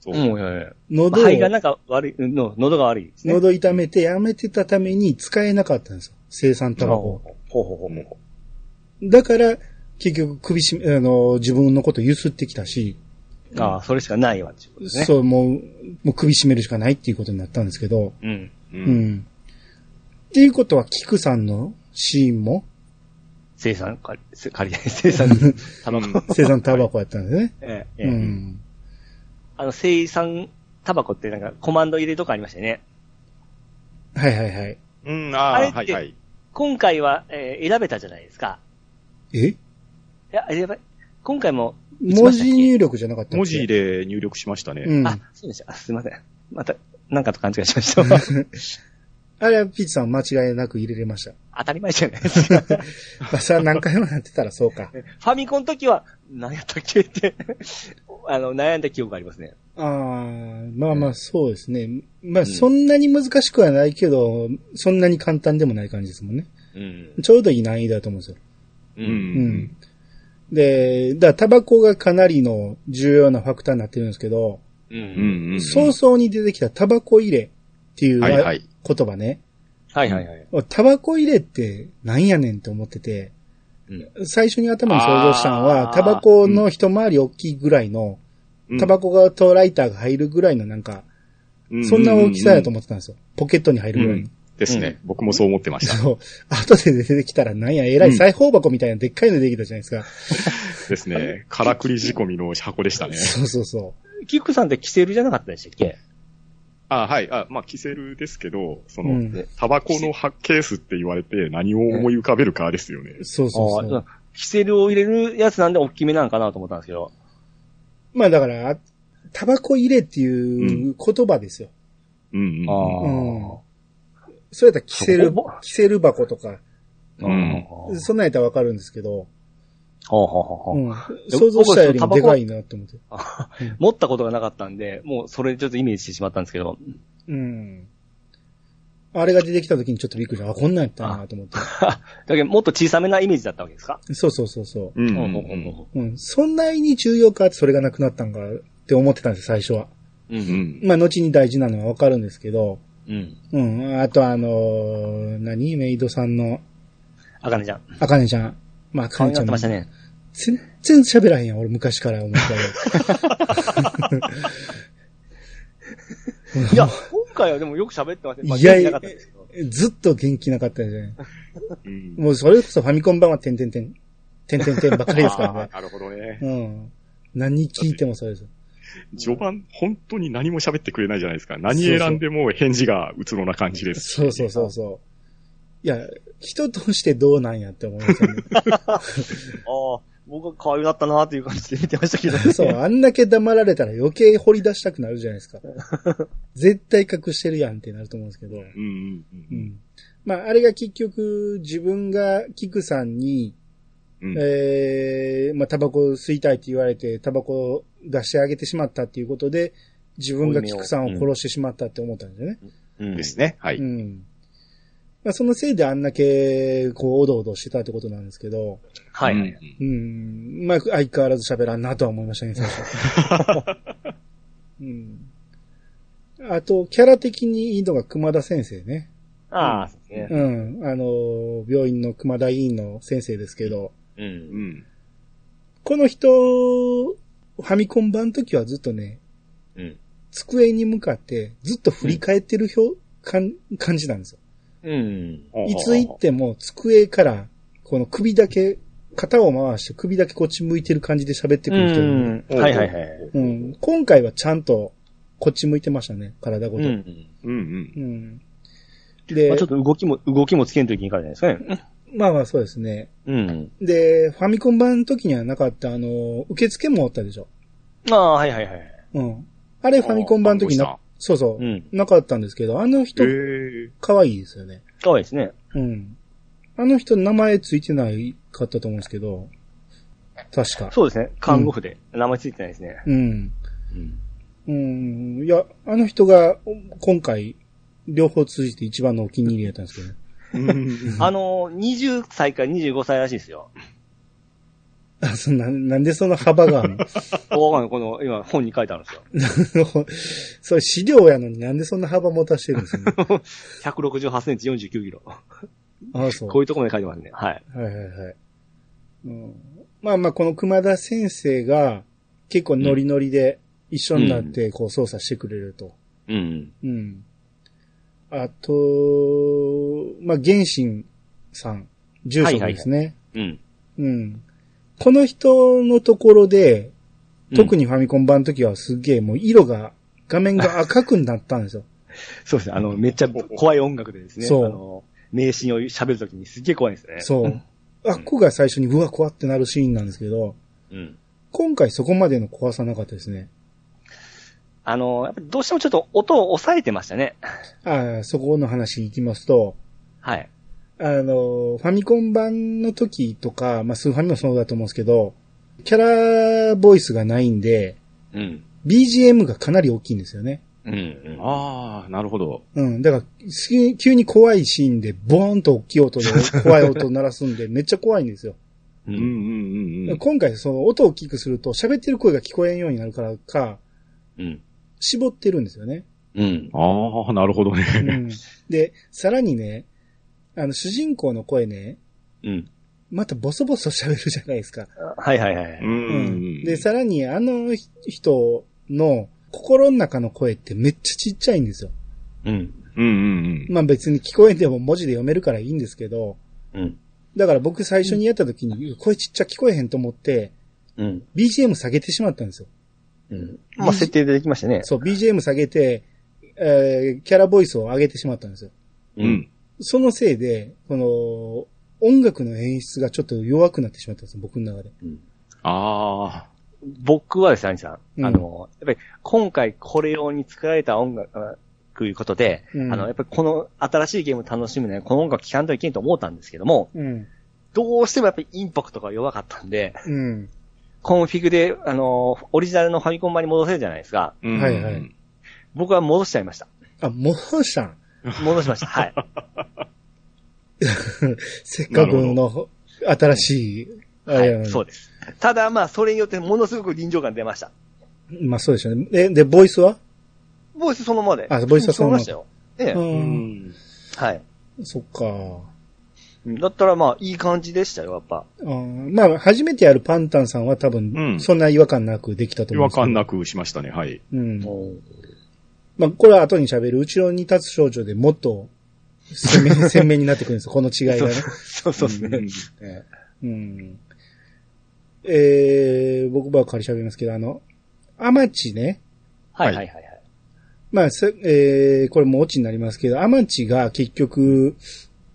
そううん、いやいや喉を、肺がなんか悪い、喉が悪いですね。喉痛めてやめてたために使えなかったんですよ。生産タバコを。ほうほうほうほう。だから、結局首しめ、あの、自分のことゆすってきたし、ああ、それしかないわ、っていうことですね。そう、もう、もう首絞めるしかないっていうことになったんですけど、うん。う。うんん。っていうことは、キクさんのシーンも、生産、仮、仮で、生産、タバコ。生産タバコやったんですね。ええ、えうえ。ん。あの、生産タバコってなんかコマンド入れとかありましたよね。はいはいはい。うん、ああ、あれってはいはい。今回は、えー選べたじゃないですか。え？いや、選べ、今回も、文字入力じゃなかった文字。で入力しましたね。うん。あ、そうでした。あすいません。また、なんかと勘違いしました。(laughs) あれはピッチさん間違いなく入れれました。当たり前じゃないですか。(laughs) まあ、さあ何回もなってたらそうか。ファミコンの時は、何やったっけって、(laughs) あの、悩んだ記憶がありますね。ああ、まあまあそうですね。まあんそんなに難しくはないけど、そんなに簡単でもない感じですもんね。うん。ちょうどいい難易度だと思うんですよ。う。うんん。で、だからタバコがかなりの重要なファクターになってるんですけど、う。うんん。うん。早々に出てきたタバコ入れっていうはいはい。言葉ね。はいはいはい。タバコ入れってなんやねんって思ってて、うん。最初に頭に想像したのは、タバコの一回り大きいぐらいの、うんタバコがとライターが入るぐらいのなんか、そんな大きさやと思ってたんですよ。ポケットに入るぐらいの。ですね。僕もそう思ってました。そう。後で出てきたらなんや、えらい裁縫箱みたいなでっかいの出てきたじゃないですか。ですね。からくり仕込みの箱でしたね。そうそうそキックさんってキセルじゃなかったでしたっけ？あはい。あ、まあ、キセルですけど、その、うんタバコのはケースって言われて何を思い浮かべるかですよね。う。そうそうそう。ああキセルを入れるやつなんで大きめなんかなと思ったんですけど。まあだから、あタバコ入れっていう言葉ですよ。うんうんうん。うんそれやったらキセルそこ、キセル箱とか、うんうん。そんなんやったらわかるんですけど、ほうほうほうほううん想像したよりもでかいなって思って。持ったことがなかったんで、もうそれでちょっとイメージしてしまったんですけど。うん。あれが出てきた時にちょっとびっくりした。あ、こんなんやったなと思って。(laughs) だけどもっと小さめなイメージだったわけですか？そうそうそうそうんうんん。そんなに重要かってそれがなくなったんかって思ってたんですよ、最初は。う。う。うんん。まあ、後に大事なのはわかるんですけど、うん。うん。あとあのー何？メイドさんの、あかねちゃん。あかねちゃん。まあ、あかねちゃんましたね。全然喋らへんやん、俺昔から思ったけど。(laughs) いや、今回はでもよく喋ってますね。まあ、いや元気なかったですけど。ずっと元気なかったですね。うんもうそれこそファミコン版は点々点。点々点ばっかりですから (laughs) ね。なるほどね。うん。何聞いてもそうです。序盤、本当に何も喋ってくれないじゃないですか。何選んでも返事がうつろな感じです。そうそうそうそう。いや、人としてどうなんやって思いますよね。(laughs) ああ、僕は可愛かったなっていう感じで見てましたけど、(laughs) そう、あんだけ黙られたら余計掘り出したくなるじゃないですか。(laughs) 絶対隠してるやんってなると思うんですけど。うんうんううんん。まあ、あれが結局、自分がキクさんに、うん。ええまあ、タバコ吸いたいって言われて、タバコを出してあげてしまったっていうことで、自分がキクさんを殺してしまったって思ったんですよね。うんですね。はい。うん。まあ、そのせいであんだけ、こう、おどおどしてたってことなんですけど、はい、うんはい。うん。まあ、相変わらず喋らんなとは思いましたね、最初。(laughs) うん。あと、キャラ的にいいのが熊田先生ね。ああ、そうですね。うん。あの、病院の熊田医院の先生ですけど、う。うんん。この人、ファミコン版の時はずっとね、うん。机に向かってずっと振り返ってる表、かん感じなんですよ。うん。いつ行っても机から、この首だけ、肩を回して首だけこっち向いてる感じで喋ってくる人うん。はいはいはい。うん。今回はちゃんとこっち向いてましたね、体ごと。うん。うんうん。うんで、まあちょっと動きも、動きもつけんといけんからじゃないですかね。まあまあそうですね。うん。で、ファミコン版の時にはなかった、あの、受付もあったでしょ。まあ、はいはいはい。うん。あれファミコン版の時あな、そうそう、うん。なかったんですけど、あの人。可愛いですよね。かわいいですね。うん。あの人名前ついてないかったと思うんですけど、確か。そうですね。看護婦で。名前ついてないですね。うん。うん。うん。いや、あの人が、今回、両方通じて一番のお気に入りだったんですけどね。う (laughs) んあの、20歳から25歳らしいですよ。あ、そんな、なんでその幅があるの？(laughs) わかんない。この、今、本に書いてあるんですよ。(laughs) それ資料やのになんでそんな幅持たしてるんですか、ね、(laughs) 168センチ49キロ。あそう。こういうところに書いてますね。はい。はいはいはい。うん、まあまあ、この熊田先生が結構ノリノリで一緒になってこう操作してくれると。うん。うん。あと、まあ、原神さん、住職ですね。うん。うん。この人のところで、特に。にファミコン版の時はすっげえもう色が、画面が (laughs) 赤くなったんですよ。そうですね。あの、めっちゃ怖い音楽でですね。そうあの、名シーンを喋るときにすっげえ怖いですね。そう。(laughs) あっこが最初にうわ、怖ってなるシーンなんですけど、うん。今回そこまでの怖さなかったですね。あの、やっぱどうしてもちょっと音を抑えてましたね。ああ、そこの話に行きますと、はい。あの、ファミコン版の時とか、まあ、スーファミもそうだと思うんですけど、キャラボイスがないんで、うん。BGM がかなり大きいんですよね。うん。うん。ああ、なるほど。うん。だから、す急に怖いシーンで、ボーンと大きい音で、(laughs) 怖い音を鳴らすんで、めっちゃ怖いんですよ。う。うんんうんうんうん。今回、その音を大きくすると、喋ってる声が聞こえんようになるからか、うん。絞ってるんですよね。うん。ああ、なるほどうね。ん。で、さらにね、あの、主人公の声ね、うん。またボソボソ喋るじゃないですか。はいはいはい。うんうん。で、さらにあの人の心の中の声ってめっちゃちっちゃいんですよ。うん。うんうんうん。まあ別に聞こえても文字で読めるからいいんですけど、うん。だから僕最初にやった時に声ちっちゃ聞こえへんと思って、うん。BGM 下げてしまったんですよ。うん。まあ、設定でできましたね。そう、BGM 下げて、えー、キャラボイスを上げてしまったんですよ。うう。ん。そのせいで、この、音楽の演出がちょっと弱くなってしまったんですよ、僕の中で。ああ。僕はですね、兄さん。うんあの、やっぱり今回これ用に作られた音楽、ということで、うんあの、やっぱりこの新しいゲームを楽しむにはこの音楽聴かんといけんと思ったんですけども、うん。どうしてもやっぱりインパクトが弱かったんで、うん。コンフィグで、あの、オリジナルのファミコン版に戻せるじゃないですか。うんはいはい。僕は戻しちゃいました。あ、戻したん？戻しました。はい。(laughs) せっかくの新しい、はい。にそうです。ただまあ、それによってものすごく臨場感出ました。まあそうでしょうね。え、で、ボイスは？ボイスそのままで。あボイスはそのままましたよ。ええ。う。うんん。はい。そっか。だったらまあ、いい感じでしたよ、やっぱ。うんまあ、初めてやるパンタンさんは多分、うんそんな違和感なくできたと違和思うんですけど。感なくしましたね、はい。うん。まあ、これは後に喋る、後ろに立つ少女でもっと鮮明鮮明になってくるんですよ、(laughs) この違いがね。そうそうですね。うん。えー、僕ばっかり喋りますけど、あの、アマチね。はいはいはいはい。まあ、せえー、これもオチになりますけど、アマチが結局、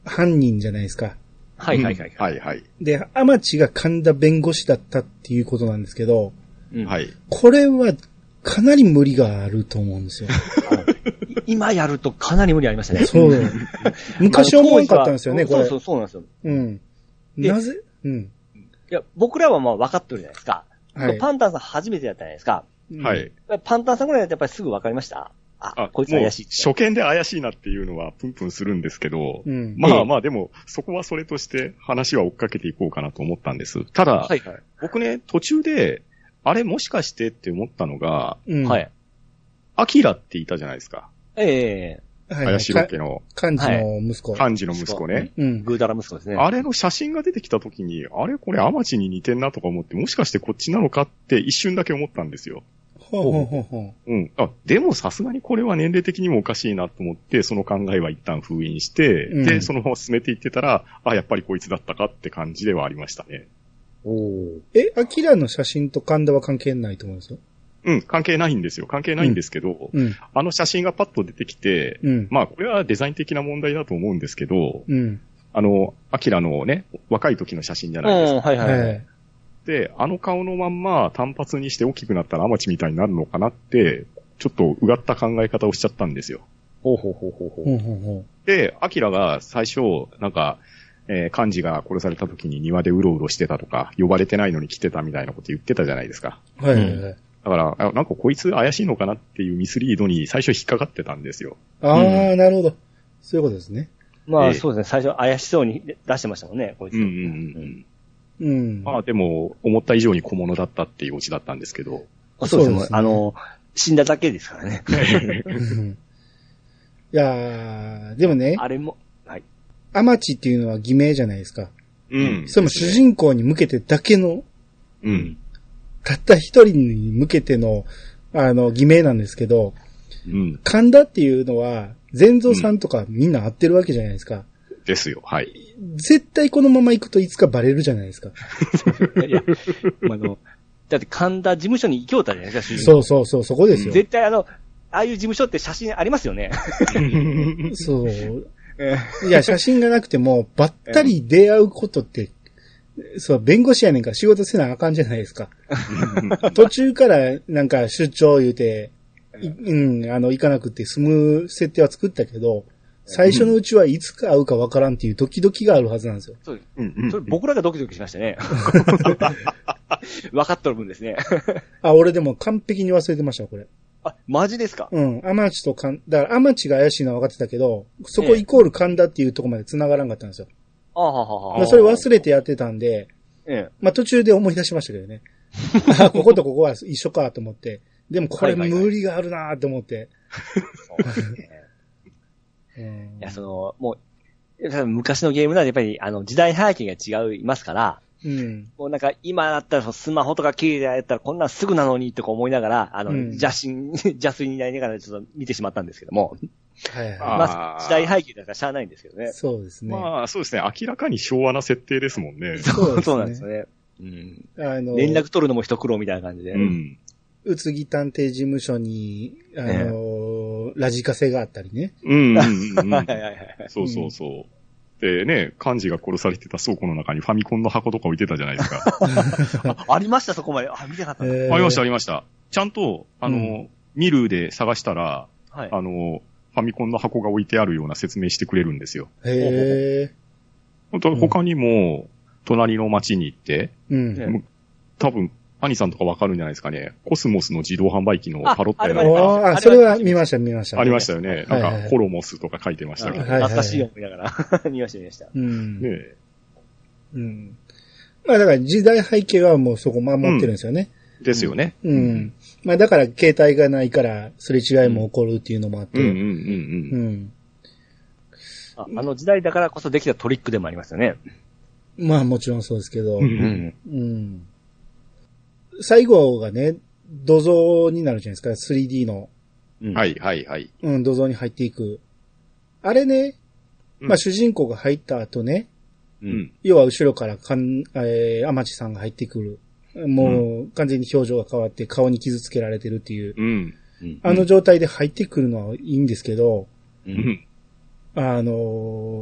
犯人じゃないですか。はいはいはい。はいはい。で、アマチが神田弁護士だったっていうことなんですけど、うんはい。これはかなり無理があると思うんですよ。(laughs) 今やるとかなり無理ありましたね。そう。(laughs) 昔思わんかったんですよね、これ。そうそうそうなんですよ。うん。でなぜ？うん。いや、僕らはまあ分かってるじゃないですか。はいパンタンさん初めてやったじゃないですか。はい。パンタンさんぐらいだとやっぱりすぐ分かりました？あ、あ、こいつ怪しいもう初見で怪しいなっていうのはプンプンするんですけど、うん。まええあまあでも、そこはそれとして話は追っかけていこうかなと思ったんです。ただ、はいはい。僕ね、途中で、あれもしかしてって思ったのが、うん。はい。アキラっていたじゃないですか。ええはい。林ロ家の漢字の息子。漢字の息子ね。うん。グーダラ息子ですね。あれの写真が出てきた時に、あれこれアマチに似てんなとか思って、もしかしてこっちなのかって一瞬だけ思ったんですよ。ほうほうほうほうん。あ、でもさすがにこれは年齢的にもおかしいなと思って、その考えは一旦封印して、うんで、そのまま進めていってたら、あ、やっぱりこいつだったかって感じではありましたね。え、アキラの写真と神田は関係ないと思うんです？よ。うん、関係ないんですよ。関係ないんですけど、うん。あの写真がパッと出てきて、うん。まあ、これはデザイン的な問題だと思うんですけど、うん。あの、アキラのね、若い時の写真じゃないですか。うん、はいはいはい。はい。で、あの顔のまんま単発にして大きくなったらアマチみたいになるのかなって、ちょっとうがった考え方をしちゃったんですよ。ほうほうほうほうほう。ほうほうほで、アキラが最初、なんか、えー、漢字が殺された時に庭でうろうろしてたとか、呼ばれてないのに来てたみたいなこと言ってたじゃないですか。う。はいはいはい。だから、あなんかこいつ怪しいのかなっていうミスリードに最初引っかかってたんですよ。ああ、なるほど。そういうことですね。まあ、ええそうですね。最初怪しそうに出してましたもんね、こいつ。うんうんうん。うん。まあでも、思った以上に小物だったっていうオチだったんですけど。あそうですね。あの、死んだだけですからね。うんいやー、でもね、あれも、はい。アマチっていうのは偽名じゃないですか。うんそれも主人公に向けてだけの、うん。たった一人に向けての、あの、偽名なんですけど、うん。神田っていうのは、善蔵さんとかみんな合ってるわけじゃないですか。ですよ。はい。絶対このまま行くといつかバレるじゃないですか。いや、あの、だって神田事務所に行きょうたじゃないですか、主人公そうそうそう、そこですよ。絶対あの、ああいう事務所って写真ありますよね。(laughs) そう。いや、写真がなくても、ばったり出会うことって、そう、弁護士やねんから仕事せなあかんじゃないですか。(laughs) 途中からなんか出張言うて、いうん、あの、行かなくて済む設定は作ったけど、最初のうちはいつか会うかわからんっていうドキドキがあるはずなんですよ。そううんうんそれ僕らがドキドキしましたね。(laughs) 分かっとる分ですね。あ、俺でも完璧に忘れてました、これ。あ、マジですか？うん、アマチとカン、だからアマチが怪しいのは分かってたけど、そこイコール神田っていうところまで繋がらんかったんですよ。あはははまあ、それ忘れてやってたんで、ええ。まあ途中で思い出しましたけどね。(laughs) あ、こことここは一緒かと思って。でもこれ無理があるなと思って。そうで (laughs) いや、その、もう、昔のゲームならやっぱり、あの、時代背景が違いますから、うん。もうなんか、今だったらスマホとか携帯やったらこんなんすぐなのにとか思いながら、あの、うん邪心、(laughs) 邪推になりながらちょっと見てしまったんですけども、はいあはまあ、時代背景だからしゃあないんですけどねい。。そうですね。まあ、そうですね。明らかに昭和な設定ですもんね。そうですねそうなんですよね。うん。あの、連絡取るのも一苦労みたいな感じで。うん。宇津木探偵事務所に、あの、ラジカセがあったりね。うんうんうんうん。(laughs) はいはいはいはい。そうそうそう。でね、漢字が殺されてた倉庫の中にファミコンの箱とか置いてたじゃないですか。(laughs) ありました、そこまで。あ、見てなかったな。えーありました、ありました。ちゃんと、あの、うんミルで探したら、はい。あの、ファミコンの箱が置いてあるような説明してくれるんですよ。へえ。本当他にも、隣の町に行って、うん。ね多分、兄さんとかわかるんじゃないですかね。コスモスの自動販売機のあパロッタやなんかはあれああ、それは見ました、見ました。ありましたよね。なんか、ホロモスとか書いてましたけど。はいはい懐かしい思いながら (laughs) 見ました、見ました。うん。ねうん。まあだから時代背景はもうそこ守ってるんですよね。ですよね。うん。まあだから携帯がないからすれ違いも起こるっていうのもあって。うんうんうんううん。ん。ああの時代だからこそできたトリックでもありますよね。まあもちろんそうですけど。うんうん。うん。最後がね、土蔵になるじゃないですか。3D の、うんはいはいはい。うん、土蔵に入っていく。あれね、うんまあ主人公が入った後ね、う。うんん。要は後ろからかん、えー、天地さんが入ってくる。もう、完全に表情が変わって顔に傷つけられてるっていう。うん。うん。あの状態で入ってくるのはいいんですけど、う。うんん。あの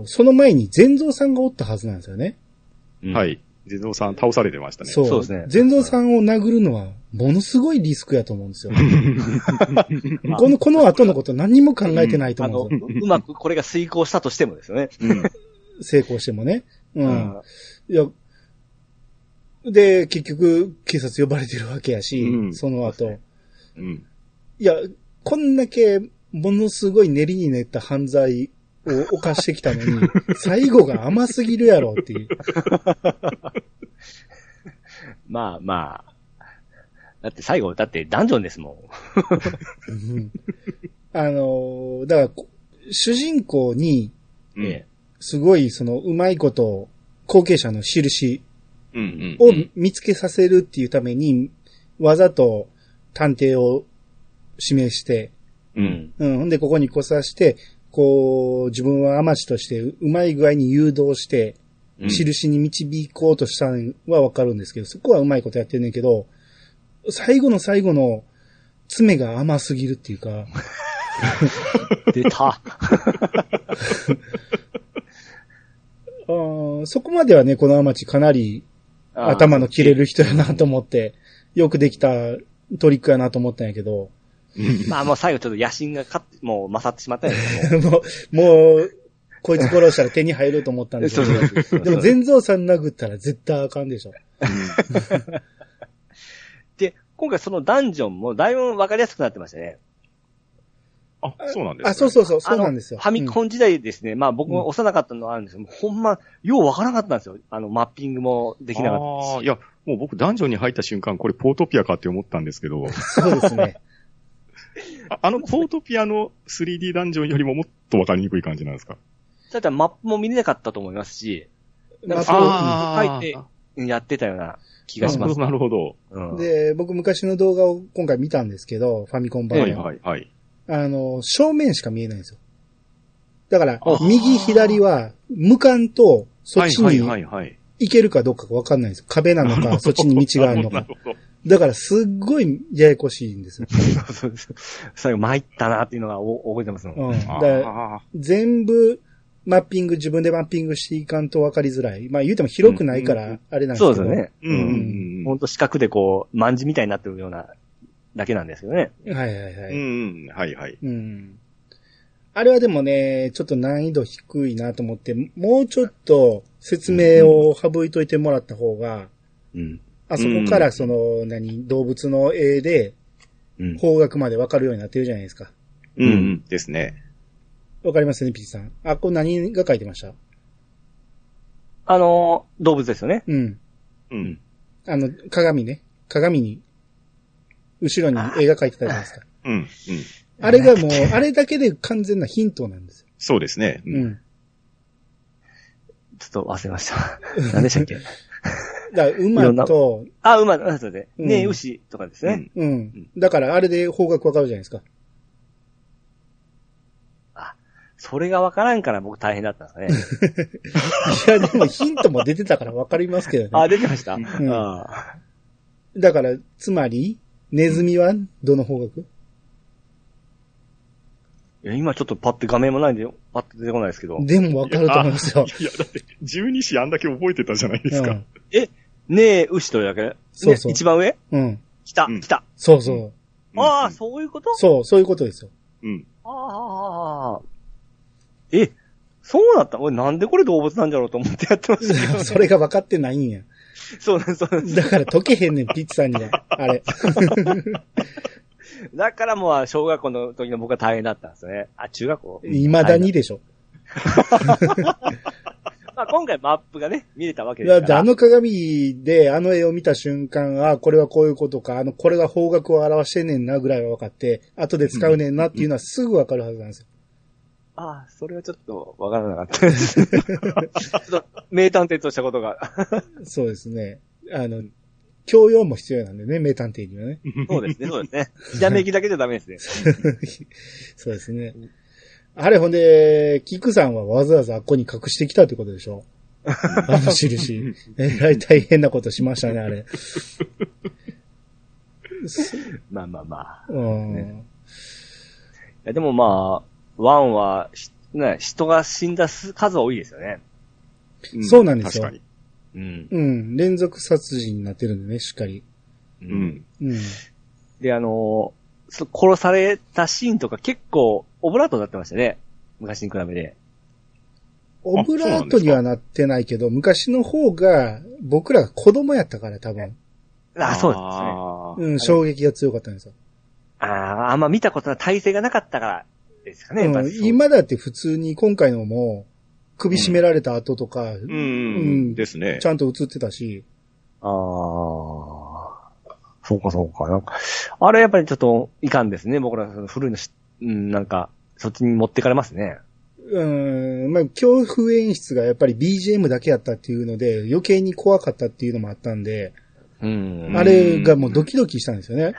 ーその前に善蔵さんがおったはずなんですよね。うんは。い。地蔵さん倒されてましたね。そう。そうですね善蔵さんを殴るのは、ものすごいリスクやと思うんですよ。(laughs) この、この後のこと何にも考えてないとあの、思うんですよ。うまくこれが遂行したとしてもですよね。うん。成功してもね。う。うんん。いや、で、結局、警察呼ばれてるわけやし、うんその後。うん。いや、こんだけ、ものすごい練りに練った犯罪を犯してきたのに、最後が甘すぎるやろっていう。(laughs) まあまあ。だって最後、だってダンジョンですもうんあのーだからこ、主人公に、すごい、その、うまいこと、後継者の印うんを見つけさせるっていうために、わざと探偵を指名して、え。うん。うん。ほんで、ここに来さして、こう、自分はアマチとしてうまい具合に誘導して、うん。印に導こうとしたのはわかるんですけど、そこはうまいことやってんねんけど、最後の最後の爪が甘すぎるっていうか、(laughs) 出た。(laughs) あーそこまではね、このアマチかなり頭の切れる人やなと思って、よくできたトリックやなと思ったんやけど、(laughs) まあもう最後ちょっと野心がかっもう勝ってしまったんですけど。(laughs) もう、もう、こいつ殺したら手に入ると思ったんですけそうそうど、そうでも全蔵さん殴ったら絶対あかんでしょ。(laughs) で、今回そのダンジョンもだいぶわかりやすくなってましたね。あ、そうなんですかあ、そうそうそう、そうなんですよ。ファミコン時代ですね。まあ僕も幼かったのはあるんですけど、ほんま、ようわからなかったんですよ。あの、マッピングもできなかったし。いや、もう僕ダンジョンに入った瞬間、これポートピアかって思ったんですけど、そうですね。ああのポートピアの 3D ダンジョンよりももっとわかりにくい感じなんですか？だってマップも見れなかったと思いますし、まあそう書いてやってたような気がします。なるほど、うんで、僕昔の動画を今回見たんですけど、ファミコン版。はいはいはい。あの、正面しか見えないんですよ。だからあ、右左は、向かんと、そっちはいに。行けるかどうかがわかんないんですよ。壁なのか、(laughs) そっちに道があるのか。だから、すっごいややこしいんですよ。(laughs) そうそうそう最後参ったなっていうのがお覚えてますもん。うん。だからあ全部、マッピング、自分でマッピングしていかんと分かりづらい。まあ言うても広くないかうんうんら、あれなんですけど。そうですよね。ーうんうんほんと四角でこう、万字みたいになってるような、だけなんですよね。はいはいはい。うん。うんうん。はいはい。うん。あれはでもね、ちょっと難易度低いなと思って、もうちょっと説明を省いといてもらった方が、うん。あそこからその、何、動物の絵でうん。方角まで分かるようになってるじゃないですか。うんうん。ですね。わかりますね、ピッチさん。あ、これ何が書いてました？あのー、動物ですよね。うん。うん。あの、鏡ね。鏡に、後ろに絵が描いてたじゃないですか。うん。うん。あれがもう、あれだけで完全なヒントなんですよ。そうですね。う。ん。ちょっと忘れました。(laughs) 何でしたっけ？だから、馬と、あ、馬、あそうで。うんね牛とかですね。うん。うん。だから、あれで方角わかるじゃないですか。それがわからんから僕大変だったんですかね。(laughs) いや、でもヒントも出てたからわかりますけどね。(laughs) あ、出てました、んあだから、つまり、ネズミはどの方角？いや今ちょっとパッて画面もないんで、パッて出てこないですけど。でもわかると思いますよ。いや、だって、十二支あんだけ覚えてたじゃないですか。うん。ねえ、牛というだけ？そうそうね一番上？うん。来た、うん来た。そうそう。うんああ、そういうこと？そう、そういうことですよ。うん。ああ。え、そうだった？俺なんでこれ動物なんじゃろうと思ってやってましたけど、ね。それが分かってないんや。そうなんです、そうなんです。だから解けへんねん、ピッチさんには。あれ。(laughs) だからもう、小学校の時の僕は大変だったんですね。あ、中学校？未だにでしょ。まあ今回マップがね、見れたわけでだってすから。あの鏡であの絵を見た瞬間、あこれはこういうことか、あの、これが方角を表してんねんなぐらいは分かって、後で使うねんなっていうのはすぐ分かるはずなんですよ。ああ、それはちょっとわからなかったです。ちょっと名探偵としたことが。そうですね。あの、教養も必要なんでね、名探偵にはね。そうですね、そうですね。ひらめきだけじゃダメですね。(laughs) そうですね。あれほんで、キクさんはわざわざあっこに隠してきたってことでしょ？(laughs) あの印。えらい大変なことしましたね、あれ。(laughs) まあまあまあ。うん。いやでもまあ、ワンは、しね、人が死んだ数は多いですよね。そうなんですよ確かに。うん。うん。連続殺人になってるんでね、しっかり。うう。ん。うん。で、あの殺されたシーンとか結構、オブラートになってましたね。昔に比べて。オブラートにはなってないけど、昔の方が、僕らが子供やったから多分、あ、そうですね。うん、衝撃が強かったんですよ。ああ、あんま見たことない体勢がなかったからですかね。うん今だって普通に今回のも、首絞められた後とか、うん。うんですねち。ゃんと映ってたし、ああ。そうかそうか。なんか、あれやっぱりちょっといかんですね。僕らその古いのし、うん、なんか、そっちに持ってかれますね。うん、まあ、恐怖演出がやっぱり BGM だけやったっていうので、余計に怖かったっていうのもあったんで、うん。あれがもうドキドキしたんですよね。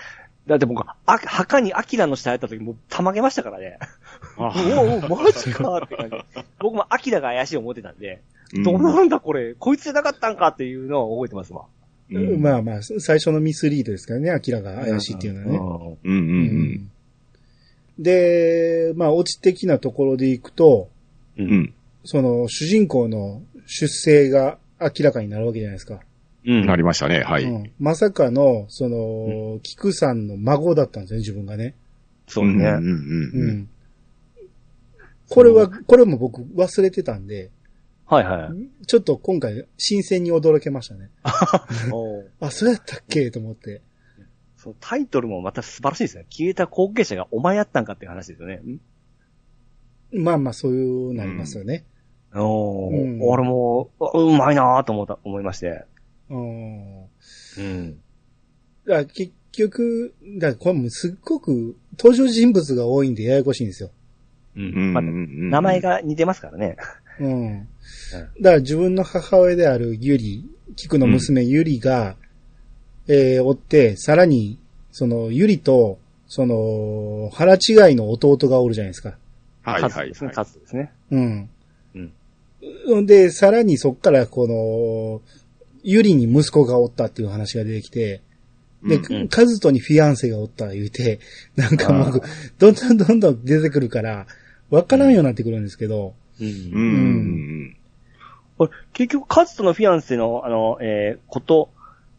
だって僕、あ、墓にアキラの下やった時もうたまげましたからね。あおおお、マジかって感じ。(laughs) 僕もアキラが怪しい思ってたんで、うんどうなんだこれ、こいつじゃなかったんかっていうのを覚えてますわ。うんまあまあ、最初のミスリードですからね、アキラが怪しいっていうのはね。うんうんう。うんで、まあ、オチ的なところでいくと、う。うんん。その、主人公の出生が明らかになるわけじゃないですか。うん。なりましたね。はい。うんまさかの、その、菊さんの孫だったんですね、自分がね。そうね。うんうんううんん。これは、これも僕忘れてたんで、はいはい。ちょっと今回新鮮に驚けましたね。(laughs) あ、そうやったっけ？と思って。そのタイトルもまた素晴らしいですね。消えた後継者がお前やったんかっていう話ですよね。ん？まあまあ、そういうなりますよね。おーうん俺も、あうまいなぁと思った、思いまして。うん。うん。だから結局、だこれもすっごく登場人物が多いんでややこしいんですよ。ううんん。まあうん名前が似てますからね。うん。だから自分の母親であるユリ、菊の娘ユリが、えー、追って、さらに、その、ユリと、その、腹違いの弟がおるじゃないですか。はいはいカツですね、はい。カツですね。うん。うん。で、さらにそっからこの、ユリに息子がおったっていう話が出てきて、で、うんうんカズトにフィアンセがおった言うて、なんかもあう、どんどんどんどん出てくるから、わからんようになってくるんですけど、う。うんんうんこれ、結局、カツとのフィアンセの、あの、えー、こと、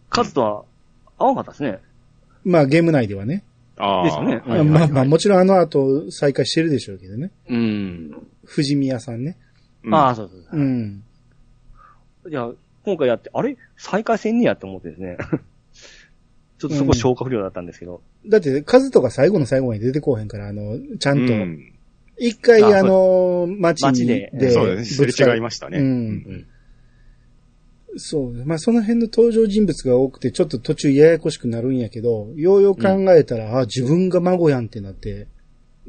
カツとは合わなかったですね。まあゲーム内ではね。ああ。ですよねはいはいまあまあもちろんあの後再開してるでしょうけどね。うん。藤宮さんね。うんああ、そうそうそうう。ん。いや、今回やって、あれ？再開戦にやって思ってですね。(laughs) ちょっとそこ消化不良だったんですけど。だって、カズトが最後の最後まで出てこうへんから、あの、ちゃんとう、ん一回ああの、街に街でで、そうですね。すれ違いましたね。う。うんん。そう。まあ、その辺の登場人物が多くて、ちょっと途中ややこしくなるんやけど、ようよう考えたら、あ、自分が孫やんってなって、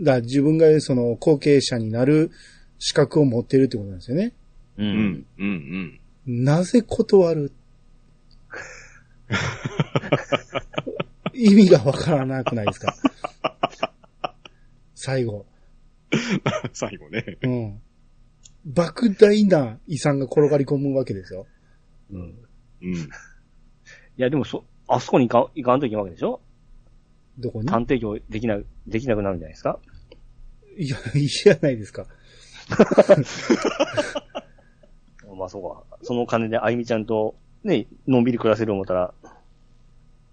だ自分がその後継者になる資格を持ってるってことなんですよね。う。うんん。うん。なぜ断る？意味がわからなくないですか？(laughs) 最後。(laughs) 最後ね。うん。莫大な遺産が転がり込むわけですよ。うん。うん。いや、でもそ、あそこに行か行かんといけないわけでしょ？どこに？探偵業できな、できなくなるんじゃないですか？いや、(laughs) いいじゃないですか。(laughs) まあそうか。その金であゆみちゃんと、ね、のんびり暮らせる思ったら、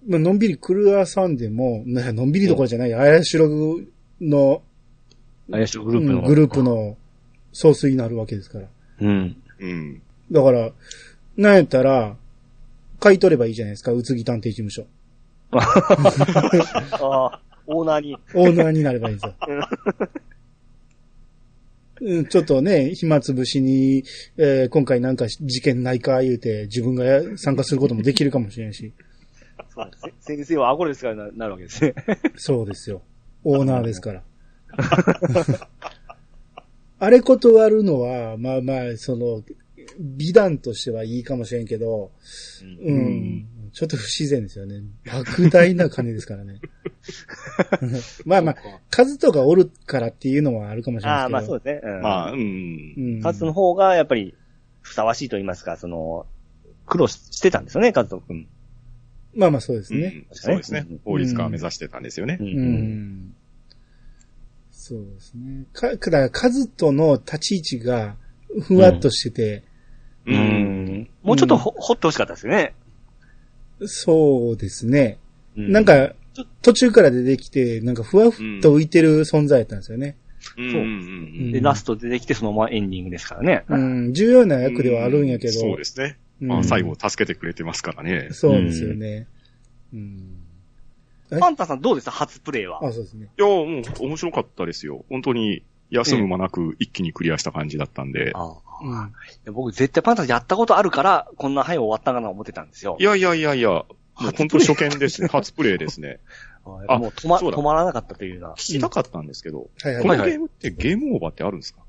まあのんびり狂わさんでも、なのんびりどころじゃない、あやしろの、怪しいグループの。うんグループ。の総帥になるわけですから。うん。うん。だから、なんやったら、買い取ればいいじゃないですか、宇津木探偵事務所。(laughs) ああ、オーナーに。オーナーになればいいんですよ。(laughs) うん、ちょっとね、暇つぶしに、えー今回なんか事件ないか言うて、自分がや参加することもできるかもしれんし。そうですね先生はアゴレですからななるわけですね。そうですよ。オーナーですから。(laughs) あれ断るのは、まあまあ、その、美談としてはいいかもしれんけど、うん、うんちょっと不自然ですよね。莫大な金ですからね。(laughs) まあまあ、数とかおるからっていうのはあるかもしれああ、ないですけど。まあそうですね。うん。まあ、うん。うんカツの方がやっぱり、ふさわしいと言いますか、その、苦労ししてたんですよね、カツト君。まあまあそうですね。うんそうですねうん。法律家を目指してたんですよねう。。うんん。そうですね。か、だから、カズとの立ち位置が、ふわっとしてて、う。ん。もうちょっとほ、ほってほしかったですよね。そうですね。うなん、か、途中から出てきて、なんかふわっと浮いてる存在だったんですよね。うんそううんで、ラスト出てきてそのままエンディングですからね。うん、重要な役ではあるんやけど。そうですね。うんまあ、最後助けてくれてますからね。そうですよね。うん。え？パンタンさんどうでした？初プレイは。あ、そうですね。いや、もう面白かったですよ。本当に休む間なく一気にクリアした感じだったんで。あうん。あ僕絶対パンタンさんやったことあるから、こんな早終わったかな思ってたんですよ。いやいやいやいや、もう本当初見ですね。(laughs) 初プレイですね。あもう止ま、止まらなかったというな。聞きたかったんですけど、はいはいこのはいゲームってゲームオーバーってあるんですか？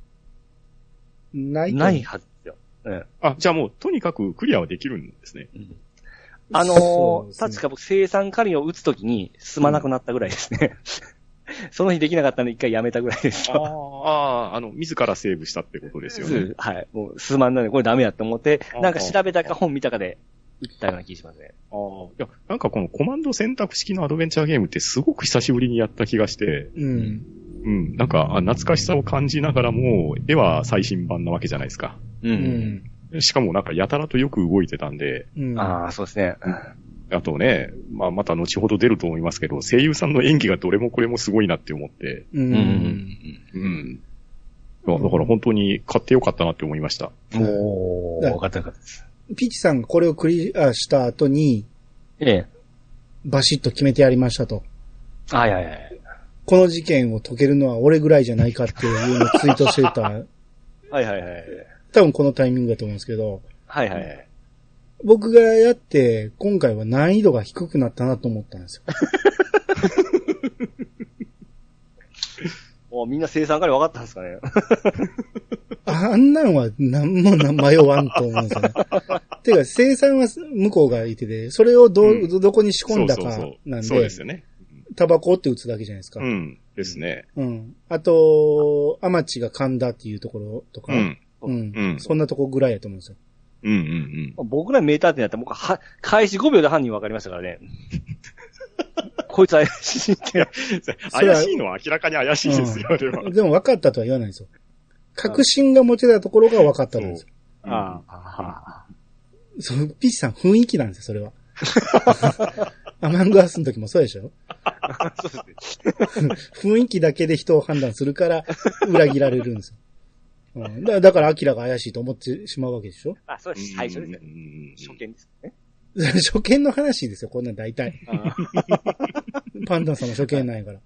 ないないはずですよ。うんあ、じゃあもうとにかくクリアはできるんですね。あのー確か僕生産カリを打つときに進まなくなったぐらいですね。その日できなかったんで一回やめたぐらいですあ。あ、あの、自らセーブしたってことですよね。はい。もう進まんのでこれダメやって思ってあ、なんか調べたか本見たかで打ったような気がしますね。ああ、いや、なんかこのコマンド選択式のアドベンチャーゲームってすごく久しぶりにやった気がして、うん。うん、なんかあ懐かしさを感じながらも、絵は最新版なわけじゃないですか。う。うんん。しかもなんかやたらとよく動いてたんで、うん。ああ、そうですね。あとね、まあまた後ほど出ると思いますけど、声優さんの演技がどれもこれもすごいなって思って、う。うんん。うん。いやだから本当に買ってよかったなって思いました。もう、だ分かった分かったです。ピッチさんがこれをクリアした後に、ええ。バシッと決めてやりましたと。はいはいはい。この事件を解けるのは俺ぐらいじゃないかっていうのをツイートしてた。(laughs) はいはいはい。多分このタイミングだと思うんですけど、はいはいはい。僕がやって、今回は難易度が低くなったなと思ったんですよ。(laughs) おみんな生産から分かったんですかね？あんなんは何もな迷わんと思うんですよね。(laughs) てか、生産は向こうがいてて、それをど、うんどこに仕込んだかそうそうそうなんでそうです、よね。タバコって打つだけじゃないですか。う。ん。ですね。うん。あと、アマチが噛んだっていうところとか、うん。うん。うんそんなとこぐらいやと思うんですよ。うんうんうん。僕らメーターってやったら僕は、開始5秒で犯人分かりましたからね。(laughs) こいつ怪しいって。(laughs) 怪しいのは明らかに怪しいですよ、あれは。でも分かったとは言わないんですよ。確信が持てたところが分かったんですよ。ああ。そう、ピッチさん雰囲気なんですよ、それは。(laughs) アマングアスの時もそうでしょ？そうですね。雰囲気だけで人を判断するから、裏切られるんですよ。うん、だ (laughs) だから、アキラが怪しいと思ってしまうわけでしょ？あ、それ最初ですねう。ん初見ですね。(laughs) 初見の話ですよ、こんなん大体。あ (laughs) パンダンさんも初見なんやから。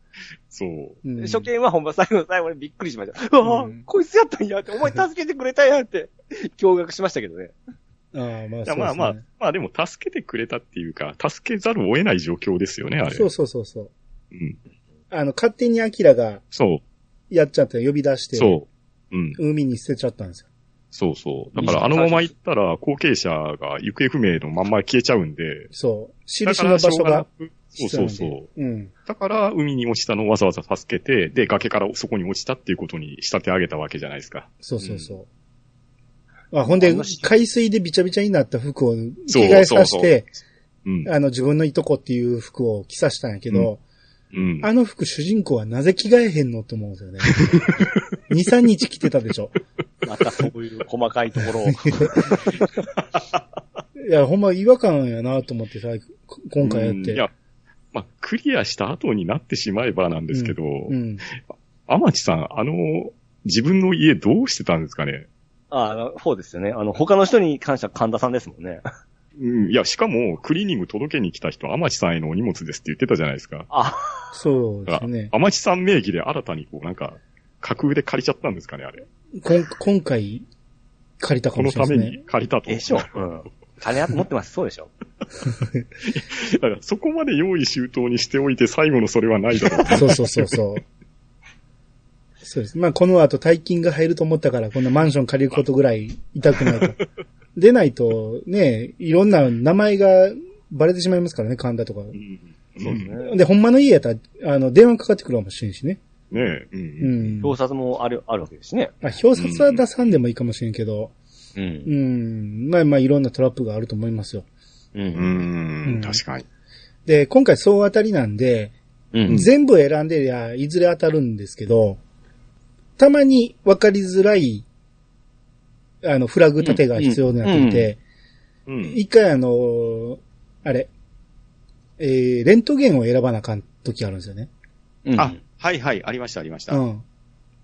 そう。うんー初見はほんま最後の最後にびっくりしました。うわうんこいつやったんやって、お前助けてくれたんやって、驚愕しましたけどね。ああ、まあ、そういですね。やまあまあ、まあでも助けてくれたっていうか、助けざるを得ない状況ですよね、あれ。そうそうそうそう。うん。あの、勝手にアキラがそう。やっちゃって呼び出して、そう。うん。海に捨てちゃったんですよ。そうそう。だからあのまま行ったら、後継者が行方不明のまんま消えちゃうんで、そう。だ印の場所がそうそう。そう。うん。だから、海に落ちたのをわざわざ助けて、で、崖からそこに落ちたっていうことに仕立て上げたわけじゃないですか。そうそうそう。あほんであんなし、海水でびちゃびちゃになった服を着替えさせて、うん。あの、自分のいとこっていう服を着させたんやけど、うん。あの服主人公はなぜ着替えへんのって思うんですよね。(laughs) 2、3日着てたでしょ。またそういう細かいところを。(laughs) いや、ほんま違和感やなと思ってさ、こ今回やって。うんいや、まあ、クリアした後になってしまえばなんですけど、うん。天地さん、あの、自分の家どうしてたんですかね？ああの、そうですよね。あの、他の人に関しては神田さんですもんね。うん、いや、しかも、クリーニング届けに来た人、天地さんへのお荷物ですって言ってたじゃないですか。あ、そうですね。天地さん名義で新たにこう、なんか、架空で借りちゃったんですかね、あれ。こん今回、借りたかこのためもしれないですね。に借りたと。でしょ。うん。金持ってます。そうでしょ。(laughs) だから、そこまで用意周到にしておいて、最後のそれはないだろう。(laughs) そうそうそうそう。そうです。まあ、この後大金が入ると思ったから、こんなマンション借りることぐらい痛くないと。(laughs) でないと、ね、いろんな名前がバレてしまいますからね、神田とか。うんそうですね。で、ほんまの家やったら、あの、電話かかってくるかもしれんしね。ねえ、う。うんん。表札もある、あるわけですしね。あ、表札は出さんでもいいかもしれんけど、う。うんん。まあまあ、いろんなトラップがあると思いますよ。う。うんん、確かに。で、今回総当たりなんで、うん。全部選んでりゃ、いずれ当たるんですけど、たまに分かりづらい、あの、フラグ立てが必要になっていて、うん。一回あの、あれ、えー、レントゲンを選ばなあかん時あるんですよね。うんあ、はいはい、ありました、ありました。うん。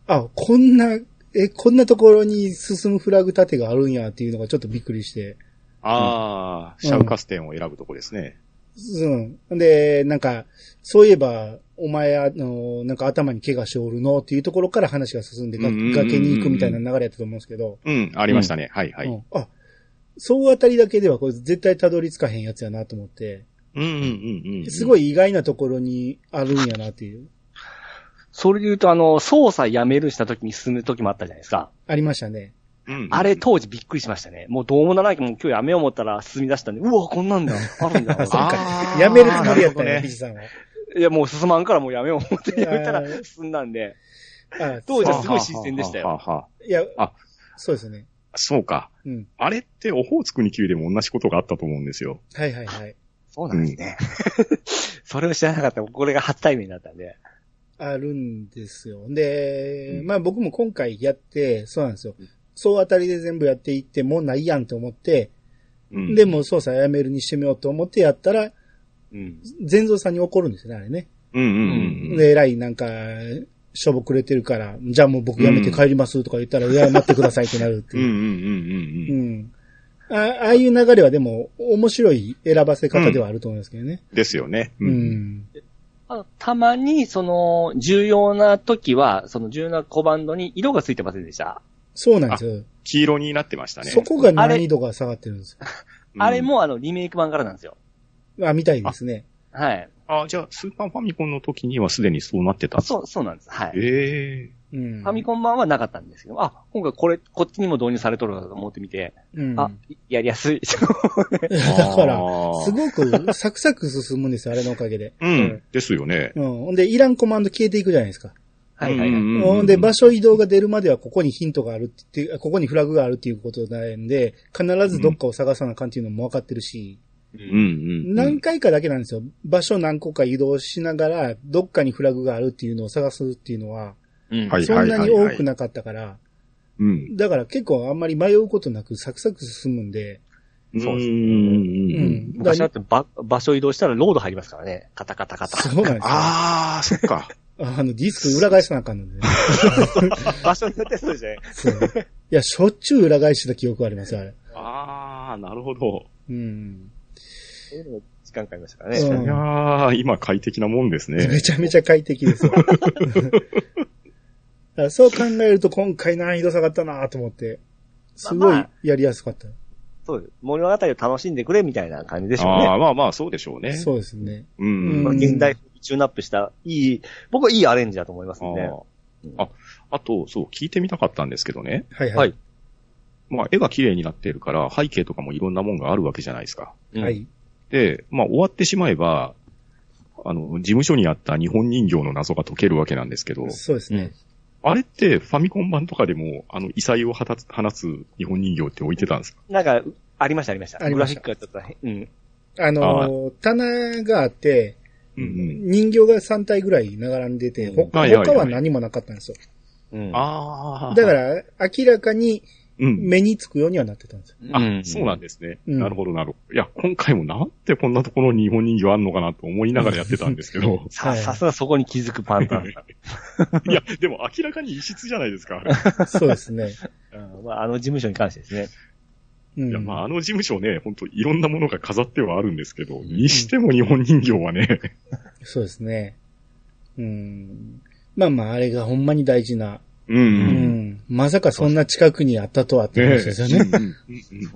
あ、こんな、え、こんなところに進むフラグ立てがあるんやっていうのがちょっとびっくりして。ああ、シャウカス点を選ぶとこですね。うん。で、なんか、そういえば、お前、あの、なんか頭に怪我しておるのっていうところから話が進んで、崖に行くみたいな流れやったと思うんですけど、うん、ありましたね。はいはい。うんあ、総当たりだけではこれ絶対たどり着かへんやつやなと思って、うんうんうんうん。すごい意外なところにあるんやなっていう。それで言うと、あの、操作やめるした時に進む時もあったじゃないですか。ありましたね。うん、あれ当時びっくりしましたね。もうどうもならないけど、もう今日やめよう思ったら進み出したんで、うわ、こんなんだ。あるんだ。(laughs) そうかあ。ーやめるつもりやったるほどねピチさんは。いや、もう進まんからもうやめよう思ってやめたら進んだんで、あ当時はすごい新鮮でしたよはあはあはあいやあ、そうですね。そうか。うん。あれって、オホーツクに級でも同じことがあったと思うんですよ。はいはいはい。そうなんですね。(laughs) それを知らなかった。これが初対面だったんで。あるんですよ。で、まあ僕も今回やって、そうなんですよ。総当たりで全部やっていって、もうないやんと思って、うん。で、も操作やめるにしてみようと思ってやったら、うん。全蔵さんに怒るんですよね、あれね。うんうんうん。で、偉いなんか、しょぼくれてるから、じゃあもう僕やめて帰りますとか言ったら、いや、待ってくださいってなるっていう。うんうんうんううんん。あああいう流れはでも、面白い選ばせ方ではあると思いますけどね。うん。ですよね。う。ん。あのたまに、その、重要な時は、その重要なコマンドに色がついてませんでした？そうなんですよ。黄色になってましたね。そこが難易度が下がってるんですうんあれ。もあの、リメイク版からなんですよ。よ。あ、みたいですね。はい。あ、じゃあ、スーパーファミコンの時にはすでにそうなってたそう、そうなんです。はい。ええうん。ファミコン版はなかったんですけど、あ、今回これ、こっちにも導入されとるかと思ってみて、うん。あ、やりやすい。(laughs) だから、すごくサクサク進むんですよ、あれのおかげで。うん。ですよね。うん。ほんで、いらんコマンド消えていくじゃないですか。はいはいはい。うんほんで、場所移動が出るまではここにヒントがあるって言って、ここにフラグがあるっていうことなんで、必ずどっかを探さなあかんっていうのも分かってるし、うんうん。何回かだけなんですよ。場所何個か移動しながら、どっかにフラグがあるっていうのを探すっていうのは、そんなに多くなかったから、うん。だから結構あんまり迷うことなくサクサク進むんで、そうですねんうんうん。昔だってば場所移動したらロード入りますからね。カタカタカタ。そうなんですよ。ああ、そっか。あの、ディスク裏返さなあかんのでね。(laughs) 場所によってそうですね。そういや、しょっちゅう裏返してた記憶ありますよ、あれ。ああ、なるほど。うん。そういうのも時間かかりましたからうんね。いやー、今快適なもんですね。(laughs) めちゃめちゃ快適ですよ。だからそう考えると今回難易度下がったなと思って、すごいやりやすかった。そうです。物語を楽しんでくれみたいな感じでしょうああ、ね。まあまあ、そうでしょうね。そうですね。ううんん。まあ現代風にチューンアップした、いい、僕はいいアレンジだと思いますあんで。ーあ、あと、そう、聞いてみたかったんですけどね。はいはい。はいまあ、絵が綺麗になっているから、背景とかもいろんなもんがあるわけじゃないですか。うんはい。で、まあ、終わってしまえば、あの、事務所にあった日本人形の謎が解けるわけなんですけど、そうですね。あれってファミコン版とかでも、あの、異彩を放つ放つ日本人形って置いてたんですか？なんか、ありました、ありました。ありましたグラフィックがちょっと、うん。あのー、棚があって、うんうん。人形が3体ぐらい並んでて、他は何もなかったんですよ。うん。ああ。だか、ら、明らかにうん。目につくようにはなってたんですよ。あ、うんそうなんですね。うんなるほど、なるほど。いや、今回もなんでこんなところに日本人形あんのかなと思いながらやってたんですけど。(laughs) さ、はいさすがそこに気づくパンタン。(laughs) いや、でも明らかに異質じゃないですか。(laughs) そうですね。うんまあ、あの事務所に関してですね。うん。いや、まあ、あの事務所ね、本当いろんなものが飾ってはあるんですけど、にしても日本人形はね、そうですね。うん。まあまあ、あれがほんまに大事な。うん。まさかそんな近くにあったとはって話ですよね。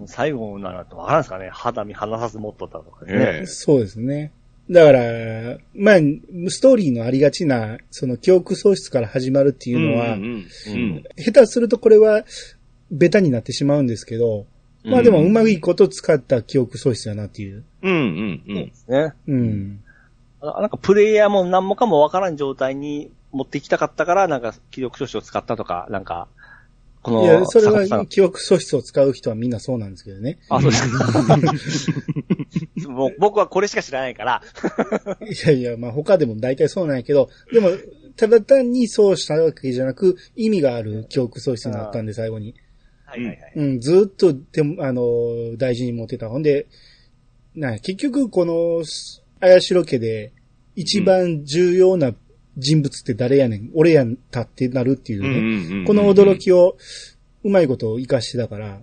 最後ならとわからんですかね。肌身離さず持っとったとかね。ええそうですね。だから、まあ、ストーリーのありがちな、その記憶喪失から始まるっていうのは、下手するとこれは、ベタになってしまうんですけど、まあでもうまいこと使った記憶喪失だなっていう。うんうんうそうんで。すね。うん。あなんかプレイヤーも何もかもわからん状態に持っていきたかったから、なんか記録書士を使ったとか、なんか、この、いや、それは記憶喪失を使う人はみんなそうなんですけどね。あ、そうですか。(laughs) もう僕はこれしか知らないから、(laughs) いやいや、まあ他でも大体そうなんやけど、でも、ただ単にそうしたわけじゃなく、意味がある記憶喪失になったんで、最後に。はいはいはい。うん、ずっと、でも、あの、大事に持ってた。ほんで、な、結局、この、綾代家で、一番重要な人物って誰やねん、俺やんたってなるっていうね。うんうんうんこの驚きを、うまいことを活かしてたから、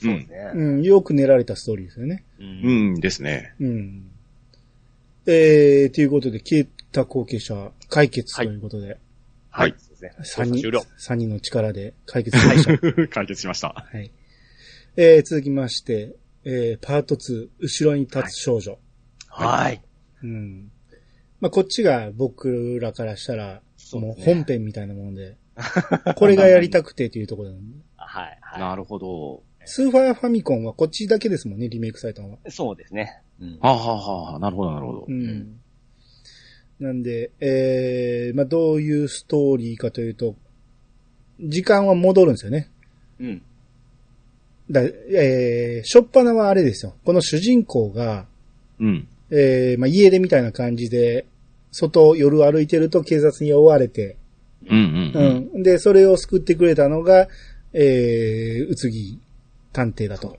そうね。うん、よく練られたストーリーですよね。う。うんんですね。うん。えー、ということで、消えた後継者、解決ということで、はい。三人終了。、三人の力で解決しました。(laughs) 解決しました。はい。えー、続きまして、えー、パート2、後ろに立つ少女。はい。うん。まあ、こっちが僕らからしたら、もう本編みたいなもんで、これがやりたくてっていうところなのねはい。はい。なるほど。スーファーファミコンはこっちだけですもんね、リメイクされたのは。そうですね。うん。はあ、はあはあ、なるほど、なるほどう。ん。なんで、えー、まあ、どういうストーリーかというと、時間は戻るんですよね。うん。だえー、しょっぱなはあれですよ。この主人公が、うん。えー、まあ、家出みたいな感じで、外を夜歩いてると警察に追われて、うんうんうん。うん。で、それを救ってくれたのが、えー、宇津木探偵だと。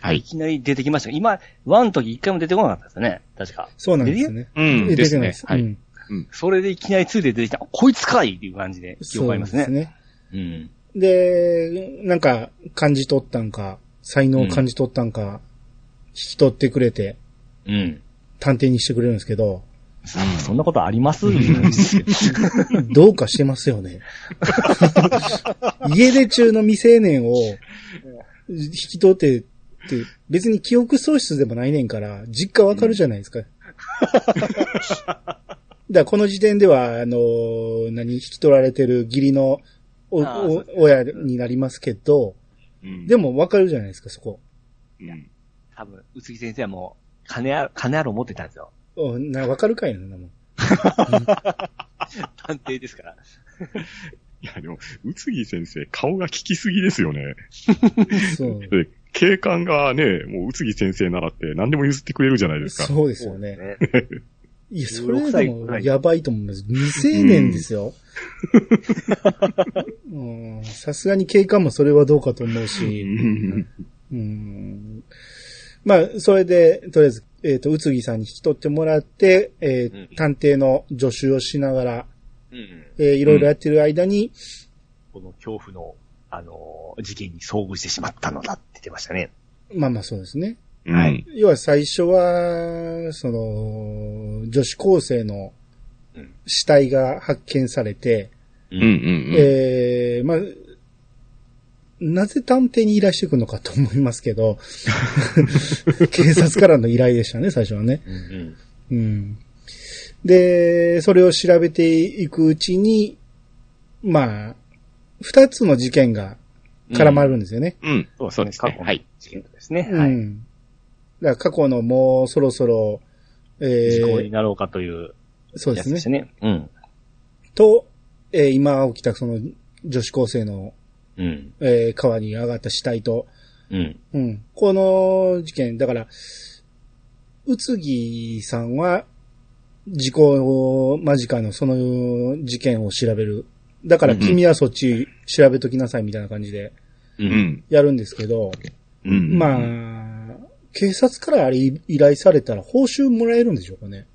はいい。きなり出てきましたが今、ワンの時一回も出てこなかったですよね。確か。そうなんですよね。うん。出てないです。。はい。うん。それでいきなり2で出てきた、こいつかいっていう感じで記憶ありますね。そうですね。うん。で、なんか、感じ取ったんか、才能を感じ取ったんか、引き取ってくれて、うん。探偵にしてくれるんですけど、そそんなことあります？(laughs) どうかしてますよね。家出中の未成年を引き取ってって、別に記憶喪失でもないねんから、実家わかるじゃないですか。だからこの時点では、あの、何、引き取られてる義理のおお親になりますけど、うんでもわかるじゃないですか、そこ。うん多分、宇津木先生はもう、金ある、金ある思ってたんですよ。おなわかるかいな、もん。(laughs) 探偵ですから。(laughs) いや、でも、宇津木先生、顔が効きすぎですよね。そう。(laughs) で、警官がね、もう宇津木先生ならって何でも譲ってくれるじゃないですか。そうですよね。ね。いや、そ16れで歳ぐらいもやばいと思います。未成年ですよ。うんさすがに警官もそれはどうかと思ううし。んうんまあ、それで、とりあえず、えっ、と、宇津木さんに引き取ってもらって、えーうん探偵の助手をしながら、うん。えーいろいろやってる間に、この恐怖の、あのー事件に遭遇してしまったのだって言ってましたね。まあまあそうですね。はい。要は最初は、その、女子高生のうん死体が発見されて、ううんうんうん。ええまあ、なぜ探偵に依頼してくるのかと思いますけど、(laughs) 警察からの依頼でしたね、最初はね。うん。うん。で、それを調べていくうちに、まあ、二つの事件が絡まるんですよね。うん。そうですね。はい。。事件ですね。はい。うん。だから過去のもうそろそろ、え事故にー、なろうかというそうです。ね。うん。と、えー今起きたその女子高生の、うん。えー川に上がった死体と、うん。うん。この事件、だから、宇津木さんは、事故間近のその事件を調べる。だから君はそっち調べときなさいみたいな感じで。やるんですけど、うん。まあ、警察からあれ依頼されたら報酬もらえるんでしょうかね。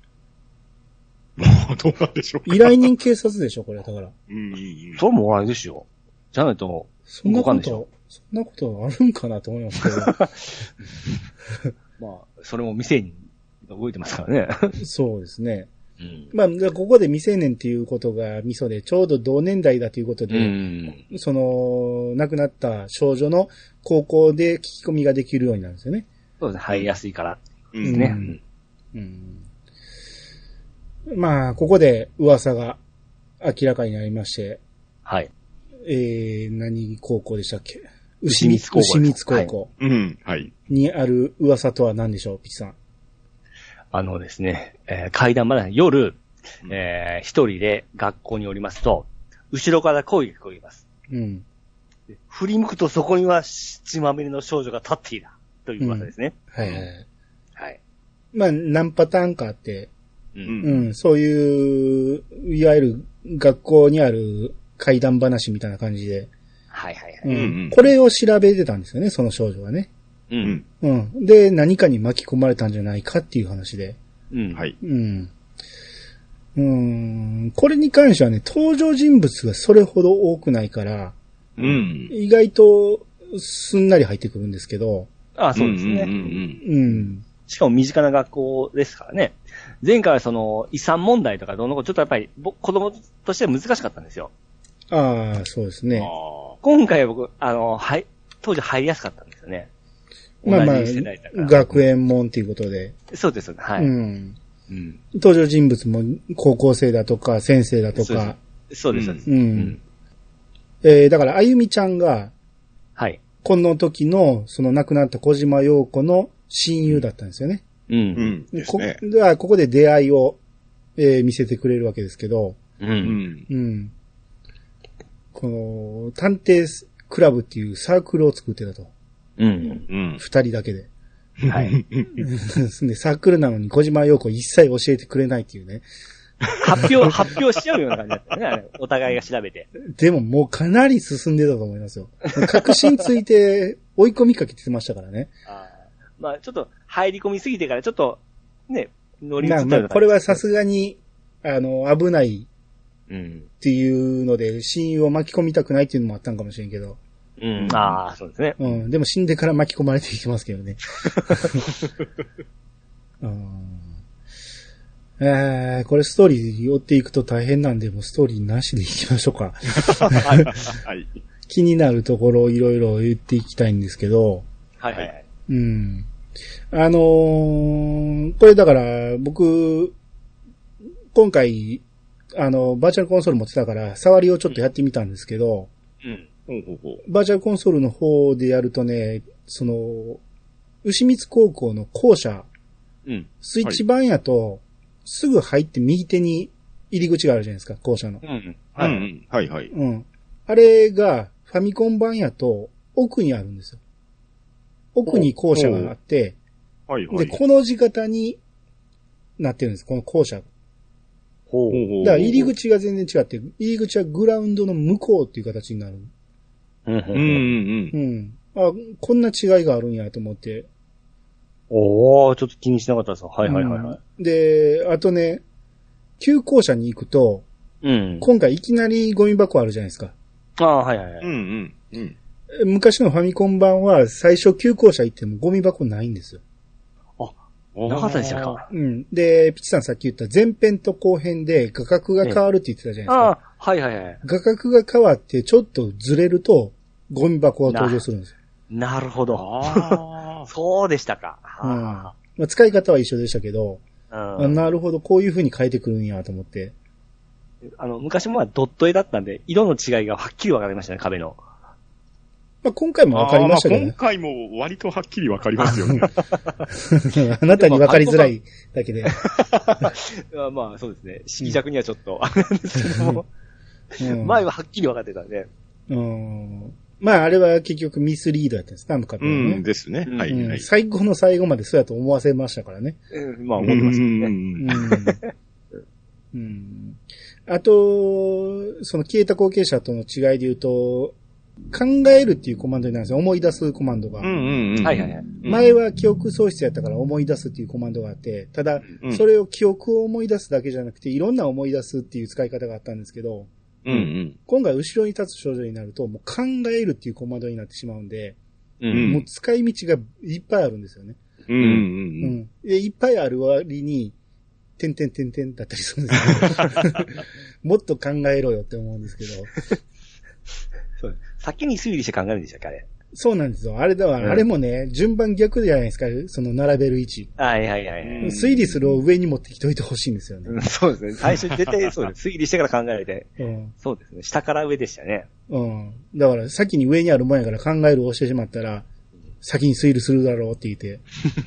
あ、どうなんでしょうか。依頼人警察でしょ、これ。だから。うんうんうん。それもあれですよ。じゃないと、そんなこと、そんなことあるんかなと思いますけど。(laughs) まあ、それも未成年が動いてますからね。そうですね。うん。まあ、ここで未成年っていうことがミソで、ちょうど同年代だということで、うん。その、亡くなった少女の高校で聞き込みができるようになるんですよね。そうですね。入りやすいからうんね。うんうん。まあ、ここで噂が明らかになりまして、はい。えー、何高校でしたっけ？牛光高校牛光高校うん。はい。にある噂とは何でしょう、ピチさん？あのですね、えー階段まで夜、えー一人で学校におりますと、後ろから声が聞こえます。うん。で振り向くとそこには血まみれの少女が立っていた。という噂ですね。はいはいはい。はい。まあ、何パターンかあって、う。うんん。うん、そういう、いわゆる学校にある怪談話みたいな感じで、はいはいはい。うんうんこれを調べてたんですよね、その少女はね。う。うんん。うん。で、何かに巻き込まれたんじゃないかっていう話で。うん。。はいい。うん。うん。これに関してはね、登場人物がそれほど多くないから、うん。意外とすんなり入ってくるんですけど、あそうですね。んうんうん。しかも身近な学校ですからね。前回はその遺産問題とかどうのこうちょっとやっぱり僕子供としては難しかったんですよ。ああ、そうですうん。ね。あ今回は僕、あの、はい、当時入りやすかったんですよね。まあまあ学園門っていうことで。そうですよね。はい。うん。うん。登場人物も高校生だとか、先生だとか。そうです、そうです。う。うんん。えー、だから、あゆみちゃんが、はい。この時の、その亡くなった小島陽子の親友だったんですよね。う。うんん。ですこね。ではここで出会いを、えー見せてくれるわけですけど、う。うんん。うん。この、探偵クラブっていうサークルを作ってたと。うん。うん。二人だけで。はい。(laughs) で、サークルなのに小島陽子一切教えてくれないっていうね。発表、発表しちゃうような感じだったねあれ。お互いが調べて。でももうかなり進んでたと思いますよ。確信ついて追い込みかけてましたからね。あーまあ、ちょっと入り込みすぎてから、ちょっと、ね、乗り移っまあたような感じまあこれはさすがに、あの、危ないうん。っていうので、親友を巻き込みたくないっていうのもあったんかもしれんけど。うん。ああ、そうですね。うん。でも死んでから巻き込まれていきますけどね。(laughs) うん。えー、これストーリー追っていくと大変なんで、もうストーリーなしでいきましょうか。はい。(laughs) 気になるところをいろいろ言っていきたいんですけど、はいはいはい。うん。あのーこれだから、僕、今回、あの、バーチャルコンソール持ってたから、触りをちょっとやってみたんですけど、うん。バーチャルコンソールの方でやるとね、その、牛光高校の校舎、うん。スイッチ版やと、すぐ入って右手に入り口があるじゃないですか、校舎の。うん。はい。うんうん。はいはい。うん。あれが、ファミコン版やと、奥にあるんですよ。奥に校舎があって、で、はいはい。この字型になってるんです、この校舎。ほう。ほうほうだから入り口が全然違って、入り口はグラウンドの向こうっていう形になる。うん。うんうんうん。あ、こんな違いがあるんやと思って。おー、ちょっと気にしなかったですはいはいはいはい。うんで、あとね、旧校舎に行くと、うん。今回いきなりゴミ箱あるじゃないですか。ああ、はいはいはうん。うい。んうん。うん。昔のファミコン版は最初旧校舎行ってもゴミ箱ないんですよ。なかったでしたか？うん。で、ピチさんさっき言った前編と後編で画角が変わるって言ってたじゃないですか。ああ、はいはいはい。画角が変わってちょっとずれるとゴミ箱が登場するんですよ。なるほど。あ (laughs) そうでしたか。うんあまあ、使い方は一緒でしたけど、ああなるほど、こういう風に変えてくるんやと思って。あの、昔もまあドット絵だったんで、色の違いがはっきり分かりましたね、壁の。まあ、今回もわかりましたけどね。今回も割とはっきりわかりますよね。(laughs) あなたにわかりづらいだけで。あ (laughs) まあそうですね。色弱にはちょっと、あれなんですけども、うん前ははっきり分かってたんで。うんまあ、あれは結局ミスリードやったんですか、あの方ねんですね。うんはいはい。うん最後の最後までそうやと思わせましたからね。うんまあ思ってましたけどね。うんあと、その消えた後継者との違いで言うと、考えるっていうコマンドになるんですよ。思い出すコマンドが。うんうんうん。はいはいはい。前は記憶喪失やったから思い出すっていうコマンドがあって、ただ、うんそれを記憶を思い出すだけじゃなくて、いろんな思い出すっていう使い方があったんですけど、うんうん。今回後ろに立つ少女になると、もう考えるっていうコマンドになってしまうんで、ううんもう使い道がいっぱいあるんですよね。うんうんううん。ん。で、いっぱいある割に、てんてんてんてんだったりするんですけど、(laughs) (laughs) もっと考えろよって思うんですけど、先に推理して考えるんでしたっけ、あれ？そうなんですよ。あれだわ、うんあれもね、順番逆じゃないですか、その並べる位置。はいはいはいはい。うん推理するを上に持ってきといてほしいんですよね。うんそうですね。最初に絶対そうです。推理してから考えて。うん。そうですね。下から上でしたね。うん。だから、先に上にあるもんやから考えるをしてしまったら、先に推理するだろうって言って、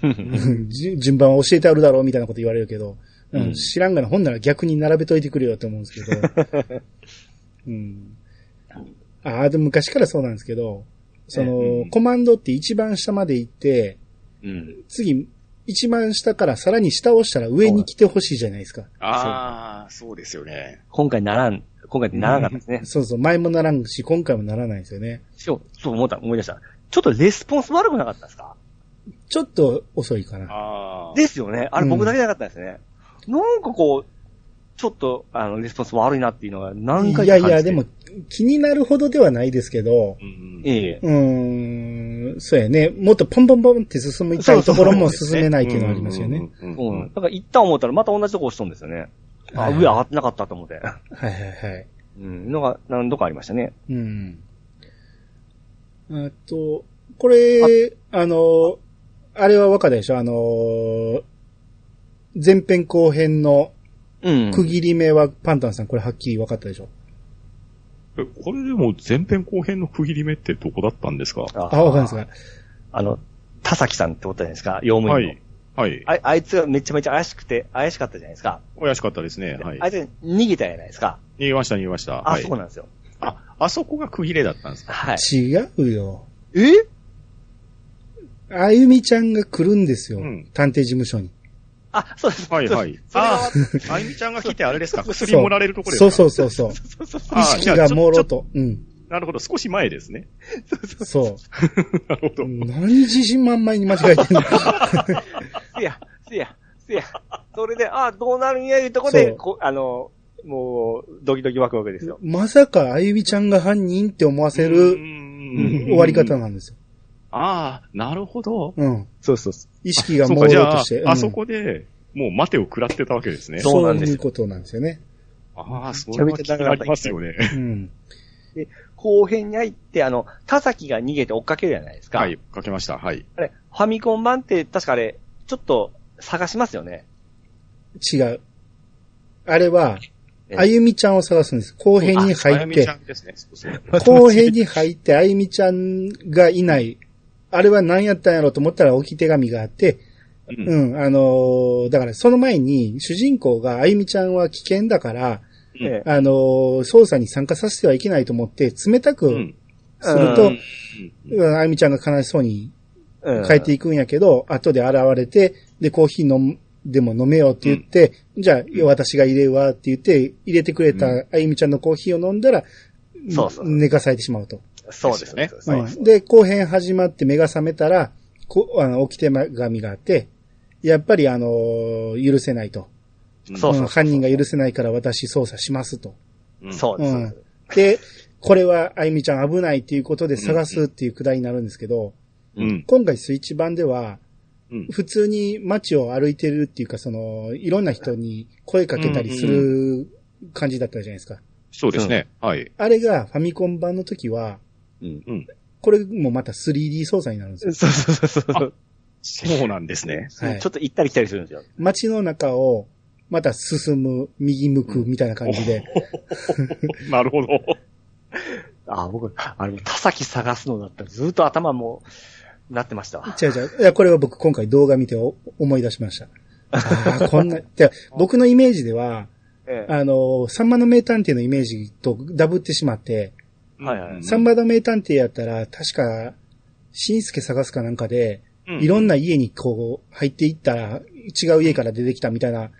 う (laughs) んじ順番を教えてあるだろうみたいなこと言われるけど、うんうん知らんがな、ほんなら逆に並べといてくれよって思うんですけど、(laughs) うん。ああ、でも昔からそうなんですけど、その、うんコマンドって一番下まで行って、うん。次、一番下からさらに下を押したら上に来てほしいじゃないですか。ああ、そうですよね。今回ならん、今回ならなかったですね。そうそう、前もならんし、今回もならないんですよね。そう、そう思った、思い出した。ちょっとレスポンス悪くなかったですか？ちょっと遅いかな。ああ。ですよね。あれ僕だけじゃなかったですね。なんかこう、ちょっと、あの、レスポンス悪いなっていうのが何回いやいや、でも、気になるほどではないですけど、うんええ。うーん、そうやね。もっとポンポンポンって進みたいところも進めないっていうのはありますよね。。うんうん。だから一旦思ったらまた同じとこ押しとんですよね。あ、はい上上がってなかったと思って。はいはいはい。うん。のが何度かありましたね。うん。あと、これ、あの、あれは分かったでしょ？あのー前編後編のうん。区切り目はパンタンさんこれはっきり分かったでしょ？えこれでも前編後編の区切り目ってどこだったんですか？ああ、わかるんですかあの、田崎さんってことじゃないですか、用務員の。はい。はい。ああいつがめちゃめちゃ怪しくて、怪しかったじゃないですか。怪しかったですね。はいあ。いつが逃げたじゃないですか。逃げました、逃げました。あ、はい。そうなんですよ。あ、あそこが区切れだったんですか？はい。違うよ。え？あゆみちゃんが来るんですよ。うん探偵事務所に。あ、そうです。はいはい。それはあ、あゆみちゃんが来てあれですか？薬そう盛られるところですか？そうそうそうそう。そうそうそう。あ意識が朦朧と。うん。なるほど、少し前ですね。そ (laughs) なるほどう。。何自信満々に間違えてんの？(laughs) せや、せや、せや。それで、あ、どうなるんやいうとこで、そうこあの、もう、ドキドキワクワクですよ。まさかあゆみちゃんが犯人って思わせうるん終わり方なんですよ。ああ、なるほど。うん。そうそうそ意識が朦そうか、じゃあ朧として。、うんあそこで、もう待てを食らってたわけですね。そうそなんですよういうことなんですよね。ああ、それは気になりますよね。うん。後編に入って、あの、田崎が逃げて追っかけるじゃないですか。はい、かけました。はい。あれ、ファミコン版って、確かあれ、ちょっと探しますよね。違う。あれは、えあゆみちゃんを探すんです。後編にあ入ってやみちゃ、んですね。そうそう後編に入ってあゆみちゃんがいない。あれは何やったんやろうと思ったら置き手紙があって、うん。うん、あのーだからその前に主人公があゆみちゃんは危険だから、あのー捜査に参加させてはいけないと思って冷たくうん。すると、うん。うん。あゆみちゃんが悲しそうにうん帰っていくんやけど、後で現れて、で、コーヒー飲む、でも飲めよって言って、じゃあ、私が入れるわって言って、入れてくれたうあゆみちゃんのコーヒーを飲んだら、そうそう。寝かされてしまうと。そうですね。で、後編始まって目が覚めたら、こあの、起きて紙があって、やっぱりあのー許せないと。うんそうそううん犯人が許せないから私捜査しますと。うんそうです。うんで、これはあゆみちゃん危ないっていうことで探すっていうくだりになるんですけど、うん。今回スイッチ版では、うん。普通に街を歩いてるっていうか、その、いろんな人に声かけたりする感じだったじゃないですか。そうですね。はい。あれがファミコン版の時は、うん。うん。これもまた 3D 操作になるんですよ。そうそうそうそう。そうなんですね。はいちょっと行ったり来たりするんですよ。街の中をまた進む、右向くみたいな感じで。(laughs) なるほど。あ、僕、あれ、田崎探すのだったらずっと頭も、なってましたわ。違う違う。いや、これは僕今回動画見てお思い出しました。ああ、こんな、(laughs) で僕のイメージでは、ええあの、サンマの名探偵のイメージとダブってしまって、はいはいサンマの名探偵やったら、確か、しんすけ探すかなんかで、うんいろんな家にこう、入っていったら、違う家から出てきたみたいな、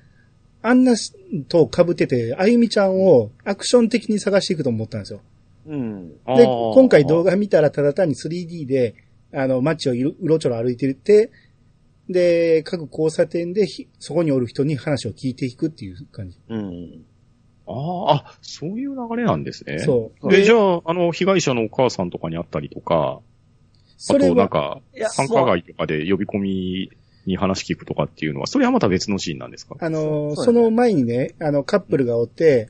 あんなと被ってて、あゆみちゃんをアクション的に探していくと思ったんですよ。うん。で、今回動画見たらただ単に 3D で、あの、街をうろうろちょろ歩いてて、で、各交差点でひそこにおる人に話を聞いていくっていう感じ。うん。ああ、あ、そういう流れなんですね。そう。で、でじゃあ、あの、被害者のお母さんとかに会ったりとか、あそれと、なんは、かいや、繁華街とかで呼び込みに話聞くとかっていうのは、それはまた別のシーンなんですか？あの、そうその前にね、あの、カップルがおって、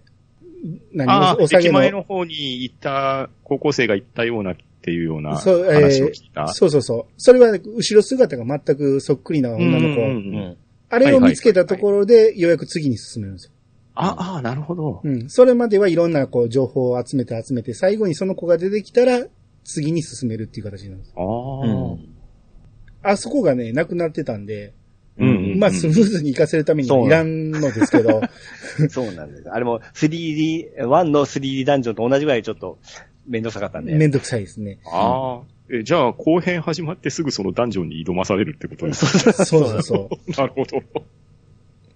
何ああ、お酒の駅前の方に行った、高校生が行ったようなっていうようなそうえー話を聞いた。そうそうそう。それは、ね、後ろ姿が全くそっくりな女の子。うんうんうんうん。あれを見つけたところで、ようやく次に進めるんですよ。ああ、なるほど。うん。それまではいろんなこう情報を集めて集めて、最後にその子が出てきたら、次に進めるっていう形になるんです。ああ、うん。あそこがね、なくなってたんで、うんうんうんまあスムーズに活かせるためにはいらんのですけど、(laughs) そうなんです。あれも 3D、1の 3D ダンジョンと同じぐらいちょっとめんどくさかったんで。めんどくさいですね。ああ。え、じゃあ、後編始まってすぐそのダンジョンに挑まされるってことですか？そうそうそ (laughs) なるほど。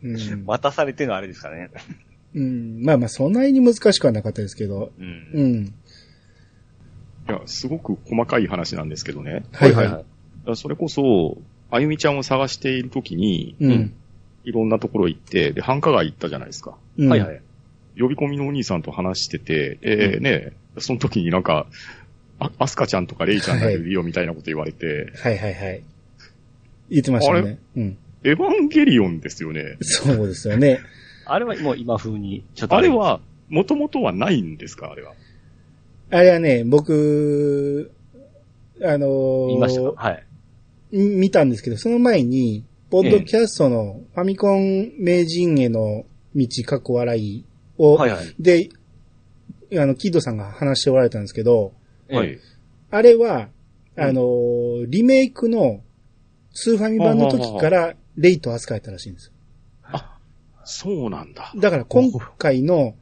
う。うん。渡されてるのはあれですかね。うん、まあまあ、そんなに難しくはなかったですけど、うん。うん。いや、すごく細かい話なんですけどね。はいはい。それこそ、あゆみちゃんを探しているときに、うん。いろんなところ行って、で、繁華街行ったじゃないですか。うんはいはい。呼び込みのお兄さんと話してて、えーね、その時になんか、あ、アスカちゃんとかレイちゃんがいるよみたいなこと言われて、はいはいはい。言ってましたあね。うん。エヴァンゲリオンですよね。そうですよね。あれはもう今風に、ちょっとあれ、は、もともとはないんですか？あれは。あれはね、僕、あのー言いました？かはい。見たんですけど、その前に、ポッドキャストのファミコン名人への道、かっこ笑いを、はいはい。で、あの、キッドさんが話しておられたんですけど、はえい。あれは、うんあのーリメイクのスーファミ版の時からレイト扱えたらしいんですそうなんだ。よ。だから今回の、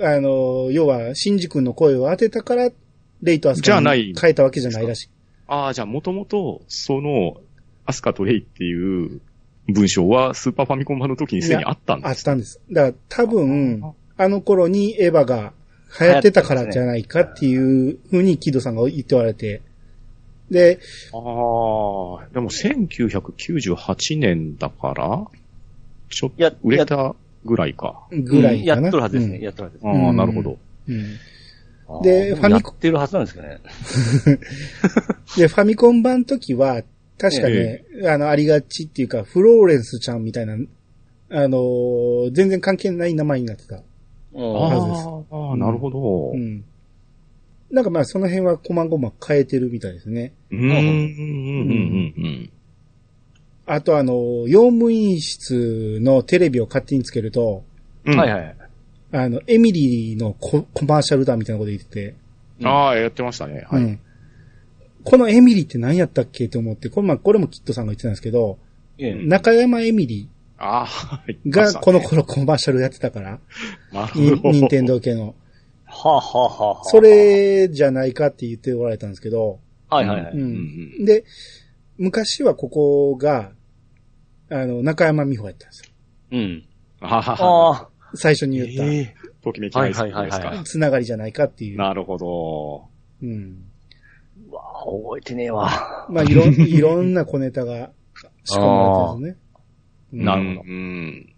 あのー要は、シンジ君の声を当てたから、レイト扱じゃないに変えたわけじゃないらしい。ああ、じゃあもともと、その、アスカとレイっていう文章はスーパーファミコン版の時にすでにあったんです。あったんです。だから多分、あの頃にエヴァが流行ってたからじゃないかっていうふうにキッドさんが言っておられて。で、ああ、でも1998年だから、ちょっやと売れたぐらいか。ぐらいやかな。っとるはずですね。うんやっとるはずですあね。あ、うんなるほど。でファミコやってるはずなんですけどね。(laughs) で、ファミコン版の時は、確かね、あの、ありがちっていうか、フローレンスちゃんみたいな、あのー全然関係ない名前になってた。うんはずですああ、なるほど。う。うんなんかまあ、その辺は細々変えてるみたいですね。ーん、うん、うん、うん。あとあの、用務員室のテレビを勝手につけると、うんはいはい。あの、エミリーのココマーシャルだみたいなこと言ってて、ああ、やってましたね。はい。うん。このエミリーって何やったっけと思って、これまあ、これもキッドさんが言ってたんですけど、ええ中山エミリああ、はいーがこの頃コマーシャルやってたから。任天堂系の。はあ、はあはあはあ、そ、れじゃないかって言っておられたんですけど、はいはいはい。ううんん。で、昔はここが、あの、中山美穂やったんですよ。うん。ははは。あ最初にあ。言った、えときめきないはいはいはいはいですか。つながりじゃないかっていう。なるほど。うん。えうわあ覚えてねえわ。まあ、いろん、いろんな小ネタが仕込まれてるんですね。(laughs) うんなるほど。うん。